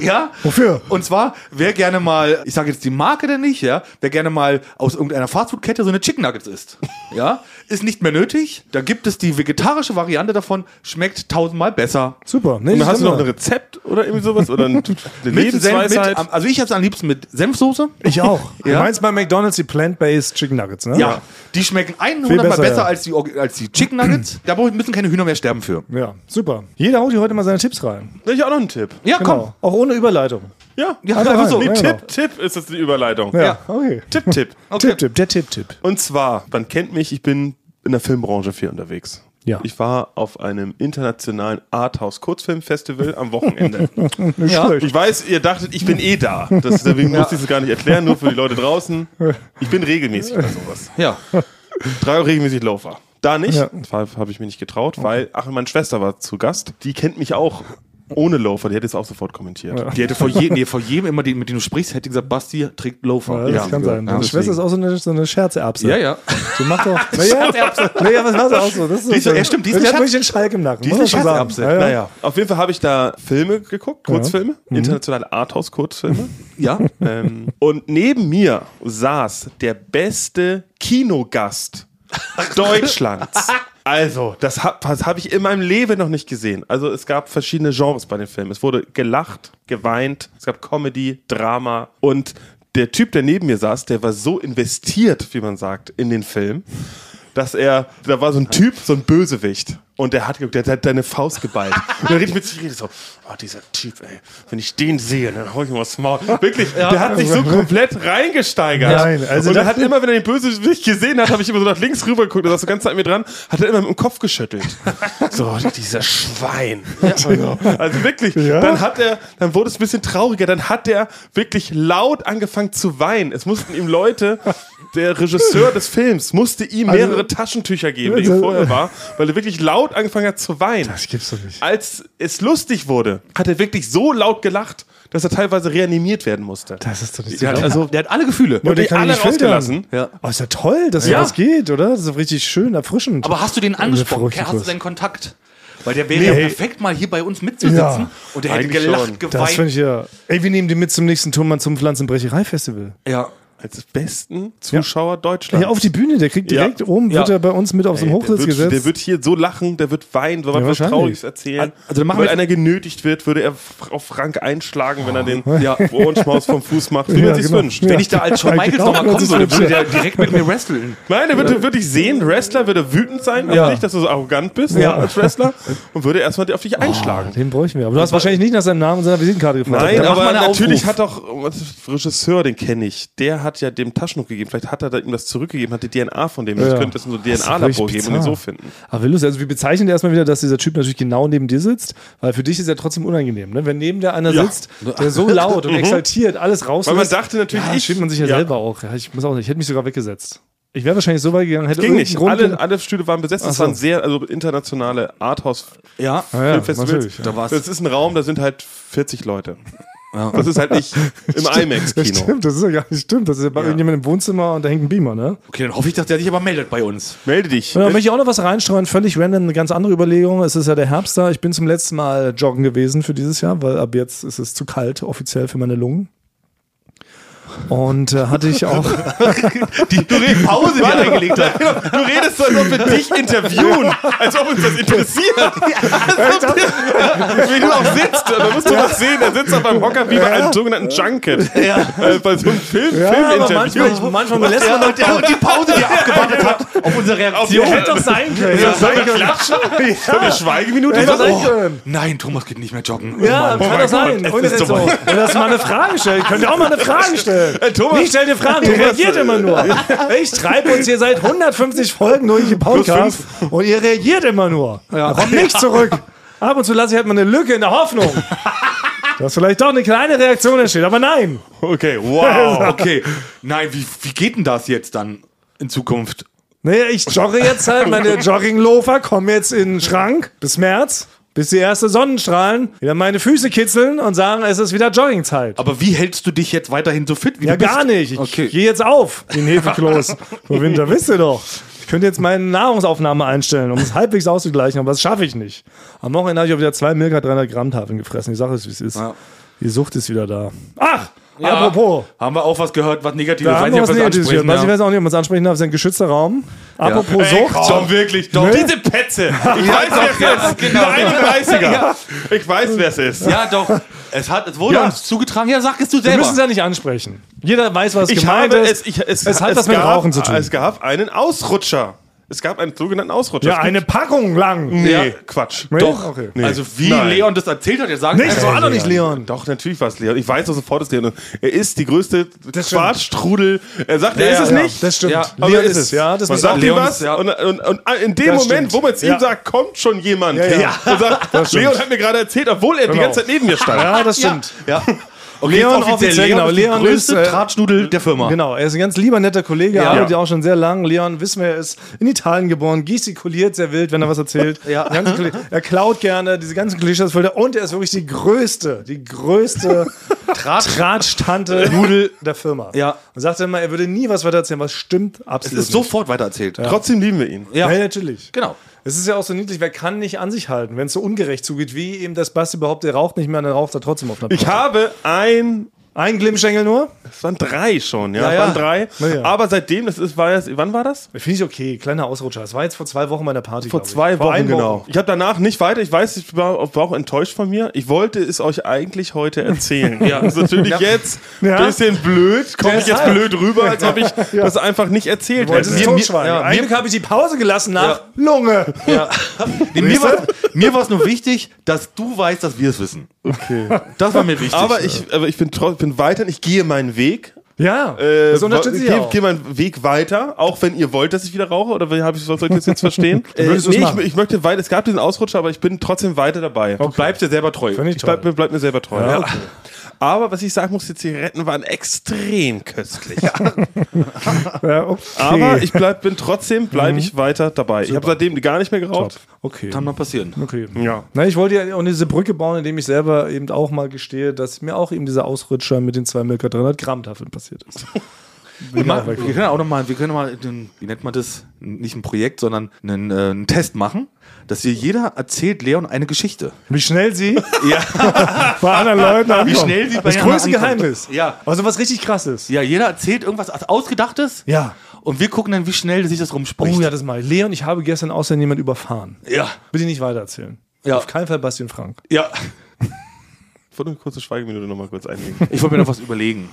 Ja. Wofür? Und zwar, wer gerne mal, ich sage jetzt die Marke denn nicht, ja, wer gerne mal aus irgendeiner Fastfood-Kette so eine Chicken Nuggets isst, ja, ist nicht mehr nötig. Da gibt es die vegetarische Variante davon, schmeckt tausendmal besser. Super. Nee, Und hast du noch ein Rezept oder irgendwie sowas? Oder eine Mit Senf, mit, also ich hab's am liebsten mit Senfsoße. Ich auch. Du Ja. meinst bei McDonalds die Plant-Based Chicken Nuggets, ne? Ja, die schmecken 100 Mal besser, besser, ja. als, die, als die Chicken Nuggets. da müssen keine Hühner mehr sterben für. Ja, super. Jeder haut hier heute mal seine Tipps rein. Ich auch noch einen Tipp. Ja, Genau. Auch ohne Überleitung. Ja, Ja, Hat er einfach so. Nee, Ja, Tipp, genau. Tipp ist das die Überleitung. Ja, okay. Tipp, Tipp. Tipp, Tipp, der Tipp-Tipp. Und zwar, man kennt mich, ich bin in der Filmbranche viel unterwegs. Ja. Ich war auf einem internationalen Arthouse-Kurzfilmfestival am Wochenende. Ja. Ich weiß, ihr dachtet, ich bin eh da. Das, deswegen musste ich es gar nicht erklären, nur für die Leute draußen. Ich bin regelmäßig bei sowas. Ja. Drei auch regelmäßig Laufer. Da nicht, Ja. ja. habe ich mir nicht getraut, weil, ach, meine Schwester war zu Gast. Die kennt mich auch ohne Loafer, die hätte es auch sofort kommentiert. Die hätte vor, je, nee, vor jedem, immer, den, mit dem du sprichst, hätte gesagt, Basti trägt Loafer. Ja, das kann sein. Deine. Schwester ist auch so eine, so eine Scherzerbse. Ja, ja. Die macht doch. Naja, naja, was war sie auch so? Das ist Die so- ja, stimmt, die ist die hat wirklich den Schalk im Nacken. die ist eine. Scherzerbse. Ja, ja. Naja, auf jeden Fall habe ich da Filme geguckt, Kurzfilme, internationale Arthouse-Kurzfilme. Ja. ähm, und neben mir saß der beste Kinogast Deutschlands. Also, das habe hab ich in meinem Leben noch nicht gesehen. Also, es gab verschiedene Genres bei den Filmen. Es wurde gelacht, geweint, es gab Comedy, Drama und der Typ, der neben mir saß, der war so investiert, wie man sagt, in den Film, dass er, da war so ein Typ, so ein Bösewicht. Und der hat, geguckt, der hat deine Faust geballt. Und er redet mit sich redet so, oh, dieser Typ, ey, wenn ich den sehe, dann hau ich ihm was Maul. Wirklich, der hat sich so komplett reingesteigert. Nein, also und er hat immer, wenn er den Bösewicht gesehen hat, habe ich immer so nach links rüber geguckt, da saß so ganz an mir dran, hat er immer mit dem Kopf geschüttelt. So, dieser Schwein. Also, also wirklich, Ja? dann hat er, dann wurde es ein bisschen trauriger, dann hat er wirklich laut angefangen zu weinen. Es mussten ihm Leute, der Regisseur des Films musste ihm Also- mehrere Taschentücher geben, die Also- ihm vorher war, weil er wirklich laut angefangen hat zu weinen. Das gibt's doch nicht. Als es lustig wurde, hat er wirklich so laut gelacht, dass er teilweise reanimiert werden musste. Das ist doch nicht Der hat, also, der hat alle Gefühle. Ja, die alle rausgelassen. Ja. Oh, ist ja toll, dass Ja. sowas geht, oder? Das ist doch richtig schön, erfrischend. Aber hast du den angesprochen? Hast du Kurs. seinen Kontakt? Weil der wäre Nee. ja perfekt, mal hier bei uns mitzusitzen. Ja. Und der hätte gelacht, schon. das geweint. finde ich ja. Ey, wir nehmen die mit zum nächsten Turmmann zum Pflanzenbrecherei-Festival. ja. Als besten Zuschauer Deutschlands. Hier auf die Bühne, der kriegt Ja. direkt oben, wird Ja. er bei uns mit auf so einen Ey, Hochsitz der, wird, gesetzt. der wird hier so lachen, der wird weinen, weil Ja, was wahrscheinlich. Trauriges erzählen. Also wir- einer genötigt wird, würde er auf Frank einschlagen, wenn er den Ja. Ohrenschmaus vom Fuß macht, wie Ja, man sich's genau. wünscht. Ja. Wenn ich da als Shawn Michaels Genau, nochmal kommen würde, würde der direkt mit mir wresteln. Nein, der würde wirklich sehen, Wrestler würde wütend sein Ja. auf dich, dass du so arrogant bist Ja. als Wrestler und würde erstmal auf dich einschlagen. Den bräuchten wir. Aber du hast wahrscheinlich nicht nach seinem Namen und seiner Visitenkarte gefragt. Nein, aber natürlich hat doch der Regisseur, den kenne ich, der hat ja dem Taschentuch gegeben. Vielleicht hat er da ihm das zurückgegeben, hat die DNA von dem. Ja. Ich könnte es in so Das ist DNA-Labor geben und ihn so finden. Aber lustig, also wir bezeichnen erstmal wieder, dass dieser Typ natürlich genau neben dir sitzt, weil für dich ist er trotzdem unangenehm, ne? Wenn neben dir einer Ja. sitzt, der so laut und exaltiert alles rauslässt. Weil man dachte natürlich, ja, ich- schämt man sich ja, ja. selber auch. Ich muss auch nicht, ich hätte mich sogar weggesetzt. Ich wäre wahrscheinlich so weit gegangen, hätte Ging nicht. Grund Alle, alle Stühle waren besetzt. So. waren sehr, also internationale Arthouse Ja. ja, ja. Da war's. Das ist ein Raum, da sind halt 40 Leute. Das ist halt nicht im Das IMAX-Kino. stimmt, das ist ja gar nicht stimmt. Das ist ja bei irgendjemandem im Wohnzimmer und da hängt ein Beamer, ne? Okay, dann hoffe ich, dass der sich aber meldet bei uns. Melde dich. Ja, da möchte ich auch noch was reinstreuen, völlig random, eine ganz andere Überlegung. Es ist ja der Herbst da. Ich bin zum letzten Mal joggen gewesen für dieses Jahr, weil ab jetzt ist es zu kalt offiziell für meine Lungen. Und äh, hatte ich auch. Die, du redest Pause, die er eingelegt hat. Du redest so, als ob wir dich interviewen, als ob uns das interessiert. Als ob- Wie du auch sitzt, da musst du was sehen. Er sitzt auf einem Hocker wie bei einem sogenannten Junket. Äh, bei so einem Film, Ja, Filminterview. manchmal, manchmal lässt man doch Ja, die Pause, die er abgewartet unsere Reaktion. Hätte doch sein können. Ja, Sollen wir klatschen? So eine Schweigeminute sein machen? können. Nein, Thomas geht nicht mehr joggen. Ja, Oh kann doch sein. Gott, Und jetzt ist so. Und dass mal eine Frage stellen. Könnt ihr auch mal eine Frage stellen. Äh, Thomas- Nicht stell dir Fragen, ihr reagiert immer nur. Ich treibe uns hier seit 150 Folgen durch den Podcast und ihr reagiert immer nur. Ja. Kommt nicht zurück. Ab und zu lasse ich halt mal eine Lücke in der Hoffnung. Dass vielleicht doch eine kleine Reaktion entsteht, aber nein. Okay, wow. Okay, nein, wie, wie geht denn das jetzt dann in Zukunft? Naja, ich jogge jetzt halt, meine Jogginglofer kommen jetzt in den Schrank bis März, bis die ersten Sonnenstrahlen wieder meine Füße kitzeln und sagen, es ist wieder Joggingzeit. Aber wie hältst du dich jetzt weiterhin so fit, wie Ja, du bist? gar nicht. Ich Okay. gehe jetzt auf, den Hefekloß. Im Winter, wisst ihr doch. Ich könnte jetzt meine Nahrungsaufnahme einstellen, um es halbwegs auszugleichen, aber das schaffe ich nicht. Am Wochenende habe ich auch wieder zwei Milka 300 Gramm Tafeln gefressen. Ich sage es, wie es ist. Ja. Die Sucht ist wieder da. Ach, Ja, apropos. Haben wir auch was gehört, was Negatives? Da haben Weiß wir nicht, was ob wir das Negatives gehört. ansprechen, ich ja. weiß auch nicht, ob man es ansprechen darf. Es ist ein geschützter Raum. Apropos Ey, Sucht. komm, wirklich. Doch, Ne? diese Petze. Ich weiß, wer es ist. genau. Der 31er. Ich weiß, wer es ist. Ja, doch. Es, hat, es wurde Ja. uns zugetragen. Ja, sag es du Wir selber. müssen es ja nicht ansprechen. Jeder weiß, was Ich gemeint habe ist. es, ich, es, es hat was mit gab, Rauchen zu tun. Es gab einen Ausrutscher. Es gab einen sogenannten Ausrutscher. ja, eine Packung lang. Nee, Ja. Quatsch. Nee? Doch. Okay. Nee. Also wie Nein. Leon das erzählt hat, er sagt Nicht, das war doch nicht Leon. Doch, natürlich war es Leon. Ich weiß doch sofort, ist Leon. Er ist die größte stimmt. Quarzstrudel. Er sagt, er ist es ja, nicht. Das stimmt. Ja, aber Leon er ist es, ja. Das man sagt ihm was ist- ja. und, und, und in dem Das Moment, stimmt. wo man es ihm Ja. sagt, kommt schon jemand. Ja, ja. Und sagt. Leon hat mir gerade erzählt, obwohl er die Genau. ganze Zeit neben mir stand. Ja, das stimmt. Ja. Okay, Leon offiziell, genau. Leon ist die Leon größte ist, äh, Tratschnudel der Firma. Genau, er ist ein ganz lieber, netter Kollege, Ja. arbeitet ja auch schon sehr lang. Leon, wissen wir, er ist in Italien geboren, gestikuliert sehr wild, wenn er was erzählt. Ja. Er klaut gerne diese ganzen Klischees voll. Und er ist wirklich die größte, die größte Tratsch-Tante Nudel der Firma. Ja. Und sagt immer, er würde nie was weiter erzählen, was stimmt Es absolut ist sofort weitererzählt. Trotzdem lieben wir ihn. Ja. Ja, natürlich. Genau. Es ist ja auch so niedlich, wer kann nicht an sich halten, wenn es so ungerecht zugeht, wie eben das Basti behauptet, er raucht nicht mehr, dann raucht er trotzdem auf einer Ich Party. habe ein Ein Glimmstängel nur? Es waren drei schon, ja. Ja, es ja. waren drei. Ja. Aber seitdem, das ist, war jetzt, wann war das? Finde ich okay, kleiner Ausrutscher. Das war jetzt vor zwei Wochen bei der Party. Vor zwei Vor Wochen, genau. Ich habe danach nicht weiter, ich weiß, ich war, war auch enttäuscht von mir. Ich wollte es euch eigentlich heute erzählen. ja. Das ist natürlich jetzt ein bisschen blöd, komme ich jetzt blöd rüber, als ob ich das einfach nicht erzählt Du wolltest hätte. es Mir- ja, Eigentlich habe ich die Pause gelassen nach Lunge. Mir war es nur wichtig, dass du weißt, dass wir es wissen. Okay. Das war mir wichtig. Aber ich, aber ich bin, tro- bin weiter, ich gehe meinen Weg. Ja, Äh, das unterstütze ich ich gehe auch. gehe meinen Weg weiter, auch wenn ihr wollt, dass ich wieder rauche, oder wie hab ich, soll ich das jetzt verstehen? äh, nee, ich, ich möchte weiter, es gab diesen Ausrutscher, aber ich bin trotzdem weiter dabei. du bleibst dir selber treu. Finde ich Ich toll. bleib, mir- bleib mir selber treu. Ja, Ja. okay. Aber was ich sagen muss, die Zigaretten waren extrem köstlich. Ja, okay. Aber ich bleib, bin trotzdem bleibe ich weiter dabei. Ich habe seitdem gar nicht mehr geraucht. okay. Kann mal passieren. Okay. Ja. Na, ich wollte ja auch diese Brücke bauen, indem ich selber eben auch mal gestehe, dass mir auch eben dieser Ausrutscher mit den zwei Milka 300 Gramm Tafeln passiert ist. Wir, machen, wir können auch noch mal, wir können mal, wie nennt man das? Nicht ein Projekt, sondern einen, äh, einen Test machen, dass wir jeder erzählt Leon eine Geschichte. Wie schnell sie Ja. bei anderen Leuten ankommen. Wie schnell sie bei Das größte ankommt. Geheimnis. Ja. Also was richtig krass ist. Ja, jeder erzählt irgendwas Ausgedachtes. Ja. Und wir gucken dann, wie schnell sich das rumspricht. Oh ja, das ich. Leon, ich habe gestern außer jemand überfahren. ja. Bitte nicht weitererzählen. Ja. Auf keinen Fall Bastian Frank. Ja. Ich wollte eine kurze Schweigeminute nochmal kurz einlegen. Ich wollte mir noch was überlegen.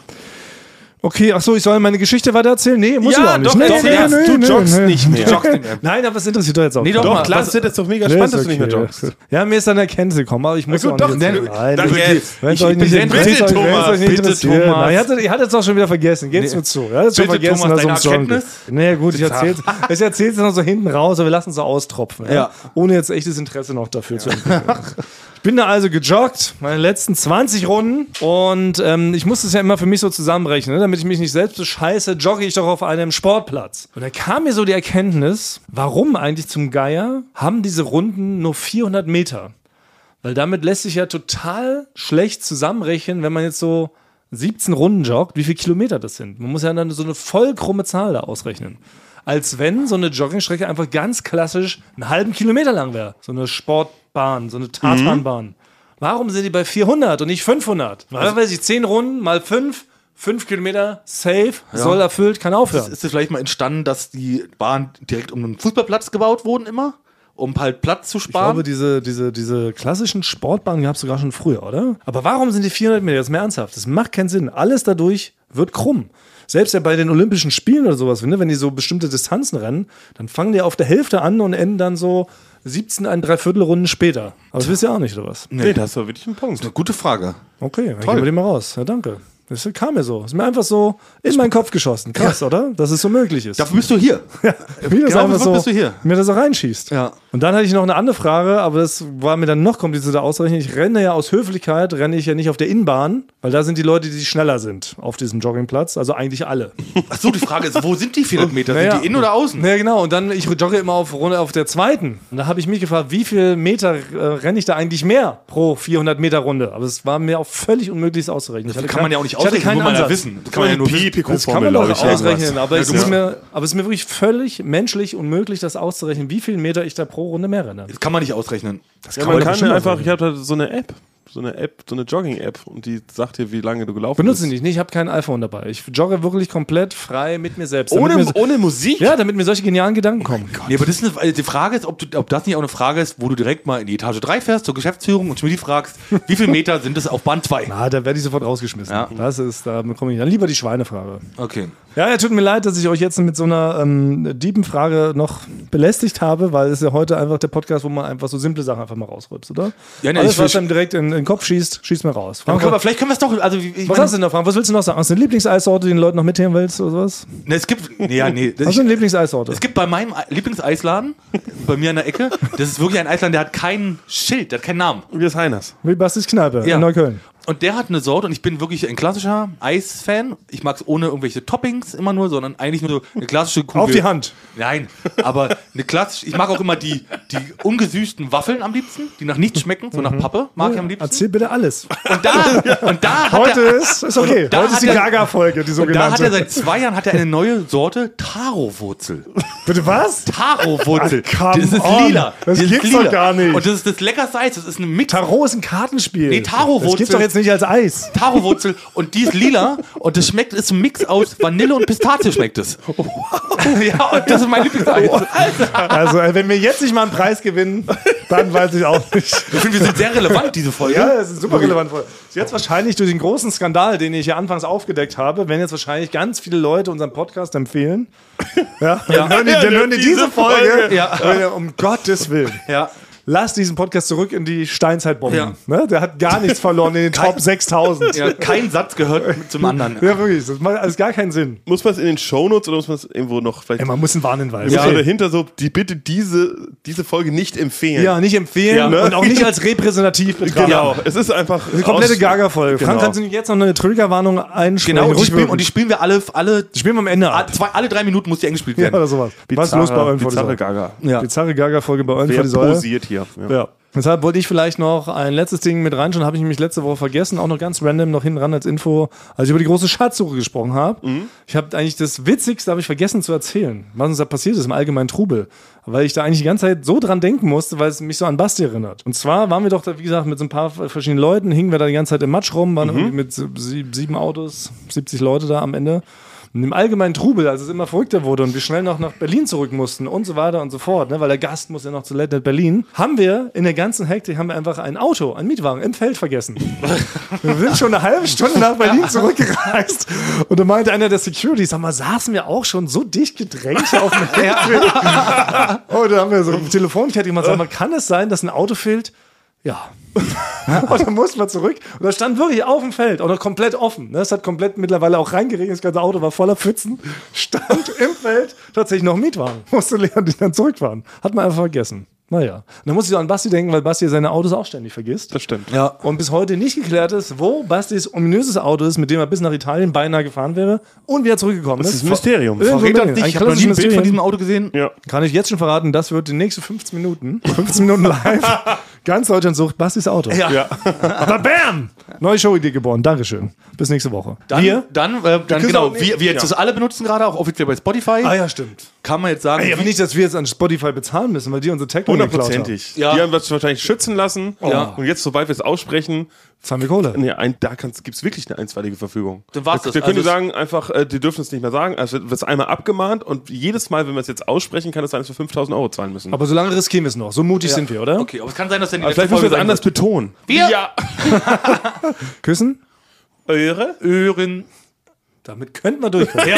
Okay, ach so, ich soll meine Geschichte weiter erzählen? Nee, muss Ja, ich auch nicht. doch, nee, doch, nee, ja, nee, du nee, joggst nee. nicht mehr. Du joggst nicht mehr. Nein, aber das interessiert doch jetzt auch. Nee, doch, Doch, mal, klar, das ist doch mega Nee, spannend, ist dass du nicht mehr okay. joggst. Ja, mir ist dann Erkenntnis gekommen, aber ich muss Also auch doch, nicht. nein, Nein, dann das- jetzt. Wenn es Ich euch nicht bitte, interessiert, es Thomas, bitte. Thomas. Na, ihr hattet ihr hattet es auch schon wieder vergessen. Gebt's mir zu. Hattet schon Bitte, vergessen, Thomas, es deine. Erkenntnis? Naja, gut, ich erzähl's. Ich erzähl's jetzt noch so hinten raus, aber wir lassen es so austropfen. Ja? Ja. Ohne jetzt echtes Interesse noch dafür zu entwickeln. Ich bin da also gejoggt, meine letzten 20 Runden und ähm, ich muss das ja immer für mich so zusammenrechnen, ne? Damit ich mich nicht selbst bescheiße, jogge ich doch auf einem Sportplatz. Und da kam mir so die Erkenntnis, warum eigentlich zum Geier haben diese Runden nur 400 Meter? Weil damit lässt sich ja total schlecht zusammenrechnen, wenn man jetzt so 17 Runden joggt, wie viele Kilometer das sind. Man muss ja dann so eine voll krumme Zahl da ausrechnen. Als wenn so eine Joggingstrecke einfach ganz klassisch einen halben Kilometer lang wäre. So eine Sportbahn, so eine Tatanbahn. Warum sind die bei 400 und nicht 500? Weil, weiß ich, 10 Runden mal 5, 5 Kilometer, safe, soll erfüllt, kann aufhören. Ist es vielleicht mal entstanden, dass die Bahn direkt um einen Fußballplatz gebaut wurden immer? Um halt Platz zu Ich sparen? glaube, diese, diese, diese klassischen Sportbahnen gab es sogar schon früher, oder? Aber warum sind die 400 Meter jetzt mehr ernsthaft? Das macht keinen Sinn. Alles dadurch wird krumm. Selbst ja bei den Olympischen Spielen oder sowas, ne, wenn die so bestimmte Distanzen rennen, dann fangen die auf der Hälfte an und enden dann so 17, ein Dreiviertelrunden später. Aber das wisst ihr auch nicht, oder was? Nee, das war wirklich ein Punkt. Eine gute Frage. Okay, dann gehen wir den mal raus. Ja, danke. Das kam mir so. Ist mir einfach so in meinen Kopf geschossen. Krass, oder? Dass es so möglich ist. Dafür bist du hier. Wie das Genau, einfach so, bist du hier? mir das so reinschießt. Ja. Und dann hatte ich noch eine andere Frage, aber das war mir dann noch komplizierter auszurechnen. Ich renne ja aus Höflichkeit, renne ich ja nicht auf der Innenbahn, weil da sind die Leute, die schneller sind auf diesem Joggingplatz. Also eigentlich alle. Ach so, die Frage ist, wo sind die 400 Meter? Naja. Sind die innen oder außen? Ja, genau. Und dann, ich jogge immer auf Runde auf der zweiten. Und da habe ich mich gefragt, wie viel Meter äh, renne ich da eigentlich mehr pro 400 Meter Runde? Aber es war mir auch völlig unmöglich, das auszurechnen. Das kann man ja auch nicht ich hatte ausrechnen, keinen man ja wissen. Das kann man ja nur wissen. Das kann man doch ausrechnen, aber, es du ist mir, aber es ist mir wirklich völlig menschlich unmöglich, das auszurechnen, wie viel Meter ich da pro Runde mehr renne. Das kann man nicht ausrechnen. Das Ja, man kann bestimmt einfach, ausrechnen. ich habe da so eine App, so eine App, so eine Jogging-App und die sagt dir, wie lange du gelaufen Benutze bist. ich nicht, ich habe kein iPhone dabei. Ich jogge wirklich komplett frei mit mir selbst. Ohne, mir, ohne Musik? ja, damit mir solche genialen Gedanken kommen. Nee, aber das ist eine, also die Frage ist, ob, du, ob das nicht auch eine Frage ist, wo du direkt mal in die Etage 3 fährst zur Geschäftsführung und Schmidt fragst, wie viele Meter sind es auf Bahn 2? Na, da werde ich sofort rausgeschmissen. Ja. Das ist, da bekomme ich dann lieber die Schweinefrage. Okay. Ja, ja, tut mir leid, dass ich euch jetzt mit so einer ähm, Diebenfrage noch belästigt habe, weil es ist ja heute einfach der Podcast, wo man einfach so simple Sachen einfach mal rausrübst, oder? Ja, nee, Alles, ich- was einem direkt in, in den Kopf schießt, schießt mir raus. Aber Frank, können wir, vielleicht können wir es doch, also ich was meine- hast du denn Frank? Was willst du noch sagen? Hast du eine Lieblingseissorte, die den Leuten noch mitnehmen willst oder sowas? Ne, es gibt, nee, ja, nee. Hast du eine Lieblingseissorte? Es gibt bei meinem Lieblingseis-Laden, bei mir an der Ecke, das ist wirklich ein Eisladen, der hat kein Schild, der hat keinen Namen. Wie ist Heiners? Wie Bastis Kneipe Ja. in Neukölln. Und der hat eine Sorte und ich bin wirklich ein klassischer Eis-Fan. Ich mag es ohne irgendwelche Toppings immer nur, sondern eigentlich nur so eine klassische Kugel. Auf die Hand. Nein, aber eine klassische, ich mag auch immer die, die ungesüßten Waffeln am liebsten, die nach nichts schmecken, so nach Pappe, mag ich am liebsten. Erzähl bitte alles. Und da, und da hat Heute er, ist, ist okay. Heute ist die Gaga-Folge, die und da hat sogenannte. er seit zwei Jahren hat er eine neue Sorte Taro-Wurzel. Bitte was? Taro-Wurzel. Come das ist on. lila. Das ist gibt's doch gar nicht. Und das ist das leckerste Eis. Das ist eine Mix. Tarot ist ein Kartenspiel. Nee, Taro-Wurzel. Das gibt's doch jetzt nicht als Eis. Taro-Wurzel und die ist lila und das schmeckt, ist ein Mix aus Vanille und Pistazie schmeckt es. ja, und das ist mein Lieblingseis. Also, äh, wenn wir jetzt nicht mal einen Preis gewinnen, dann weiß ich auch nicht. Ich finde, wir sind sehr relevant, diese Folge. Ja, das ist super relevant. Jetzt wahrscheinlich durch den großen Skandal, den ich ja anfangs aufgedeckt habe, werden jetzt wahrscheinlich ganz viele Leute unseren Podcast empfehlen. Ja, dann hören die, dann hören die diese Folge. Ja. Ja. Um Gottes Willen. Ja. Lass diesen Podcast zurück in die Steinzeitbomben. Ja. Ne? Der hat gar nichts verloren in den Top 6000. ja, kein Satz gehört zum anderen. Ja, wirklich. Das macht alles gar keinen Sinn. Muss man es in den Shownotes oder muss man es irgendwo noch vielleicht. Ey, man muss einen Warnhinweis. Ja. man dahinter so, die bitte diese, diese Folge nicht empfehlen. Ja, nicht empfehlen Ja, ne? und auch nicht als repräsentativ betrachten. Genau. Es ist einfach. Eine komplette Gaga-Folge. Frank, Genau. kannst du nicht jetzt noch eine Triggerwarnung einsprechen? Genau, und die, spielen, und die spielen wir alle, alle, Die spielen wir am Ende ab. zwei, alle drei Minuten muss die eingespielt Ja, werden. oder sowas. Was ist los bei euren Bizarre? Gaga. Ja. Bizarre Gaga-Folge bei euren Wer posiert hier? Ja. Ja. Deshalb wollte ich vielleicht noch ein letztes Ding mit reinschauen, habe ich nämlich letzte Woche vergessen, auch noch ganz random noch hinten ran als Info, als ich über die große Schatzsuche gesprochen habe. Mhm. Ich habe eigentlich das Witzigste habe ich vergessen zu erzählen, was uns da passiert ist im allgemeinen Trubel, weil ich da eigentlich die ganze Zeit so dran denken musste, weil es mich so an Basti erinnert. Und zwar waren wir doch da, wie gesagt, mit so ein paar verschiedenen Leuten, hingen wir da die ganze Zeit im Matsch rum, waren Mhm. irgendwie mit sieb- sieben Autos, 70 Leute da am Ende. Und im allgemeinen Trubel, als es immer verrückter wurde und wir schnell noch nach Berlin zurück mussten und so weiter und so fort, ne, weil der Gast muss ja noch zu Late Night Berlin, haben wir in der ganzen Hektik haben wir einfach ein Auto, ein Mietwagen im Feld vergessen. wir sind schon eine halbe Stunde nach Berlin zurückgereist und da meinte einer der Securities, sag mal, saßen wir auch schon so dicht gedrängt auf dem Heckfeld? und da haben wir so eine Telefonkette gemacht, sag mal, kann es sein, dass ein Auto fehlt? Ja. und dann mussten wir zurück. Und da stand wirklich auf dem Feld, auch noch komplett offen. Ne? Es hat komplett mittlerweile auch reingeregnet, das ganze Auto war voller Pfützen. Stand im Feld tatsächlich noch ein Mietwagen. Musste leer und dann zurückfahren. Hat man einfach vergessen. Naja. Und dann muss ich auch an Basti denken, weil Basti seine Autos auch ständig vergisst. Das stimmt. Ja. Und bis heute nicht geklärt ist, wo Bastis ominöses Auto ist, mit dem er bis nach Italien beinahe gefahren wäre und wieder zurückgekommen Das ist. ist ein Mysterium. Irgendwo Verrät in das Berlin. nicht? Ein Ich habe noch nie ein Bild von diesem Auto gesehen. Ja. Kann ich jetzt schon verraten, das wird die nächsten 15 Minuten, 15 Minuten live Ganz Deutschland sucht Bastis Auto. Ja. Ja. Aber bam! Neue Show-Idee geboren. Dankeschön. Bis nächste Woche. Dann, Wir? dann, äh, dann können genau, nicht- wir, wir jetzt Ja. das alle benutzen gerade, auch offiziell bei Spotify. Ah ja, stimmt. Kann man jetzt sagen, Ey, aber nicht, dass wir jetzt an Spotify bezahlen müssen, weil die unsere Technik haben. Hundertprozentig. Ja. Die haben wir wahrscheinlich schützen lassen. Ja. Und jetzt, sobald wir es aussprechen, Zahlen wir Kohle. nee, ein, da gibt es wirklich eine einstweilige Verfügung. Dann war's wir, das. Wir können Also sagen, einfach, äh, die dürfen es nicht mehr sagen. Also wird es einmal abgemahnt und jedes Mal, wenn wir es jetzt aussprechen, kann es sein, dass wir 5000 Euro zahlen müssen. Aber solange riskieren wir es noch. So mutig sind wir, oder? Okay, aber es kann sein, dass dann die Aber vielleicht müssen wir es anders sein betonen. Wir- Ja. Küssen? Eure? wird. Öhren. Damit könnten wir durchkommen.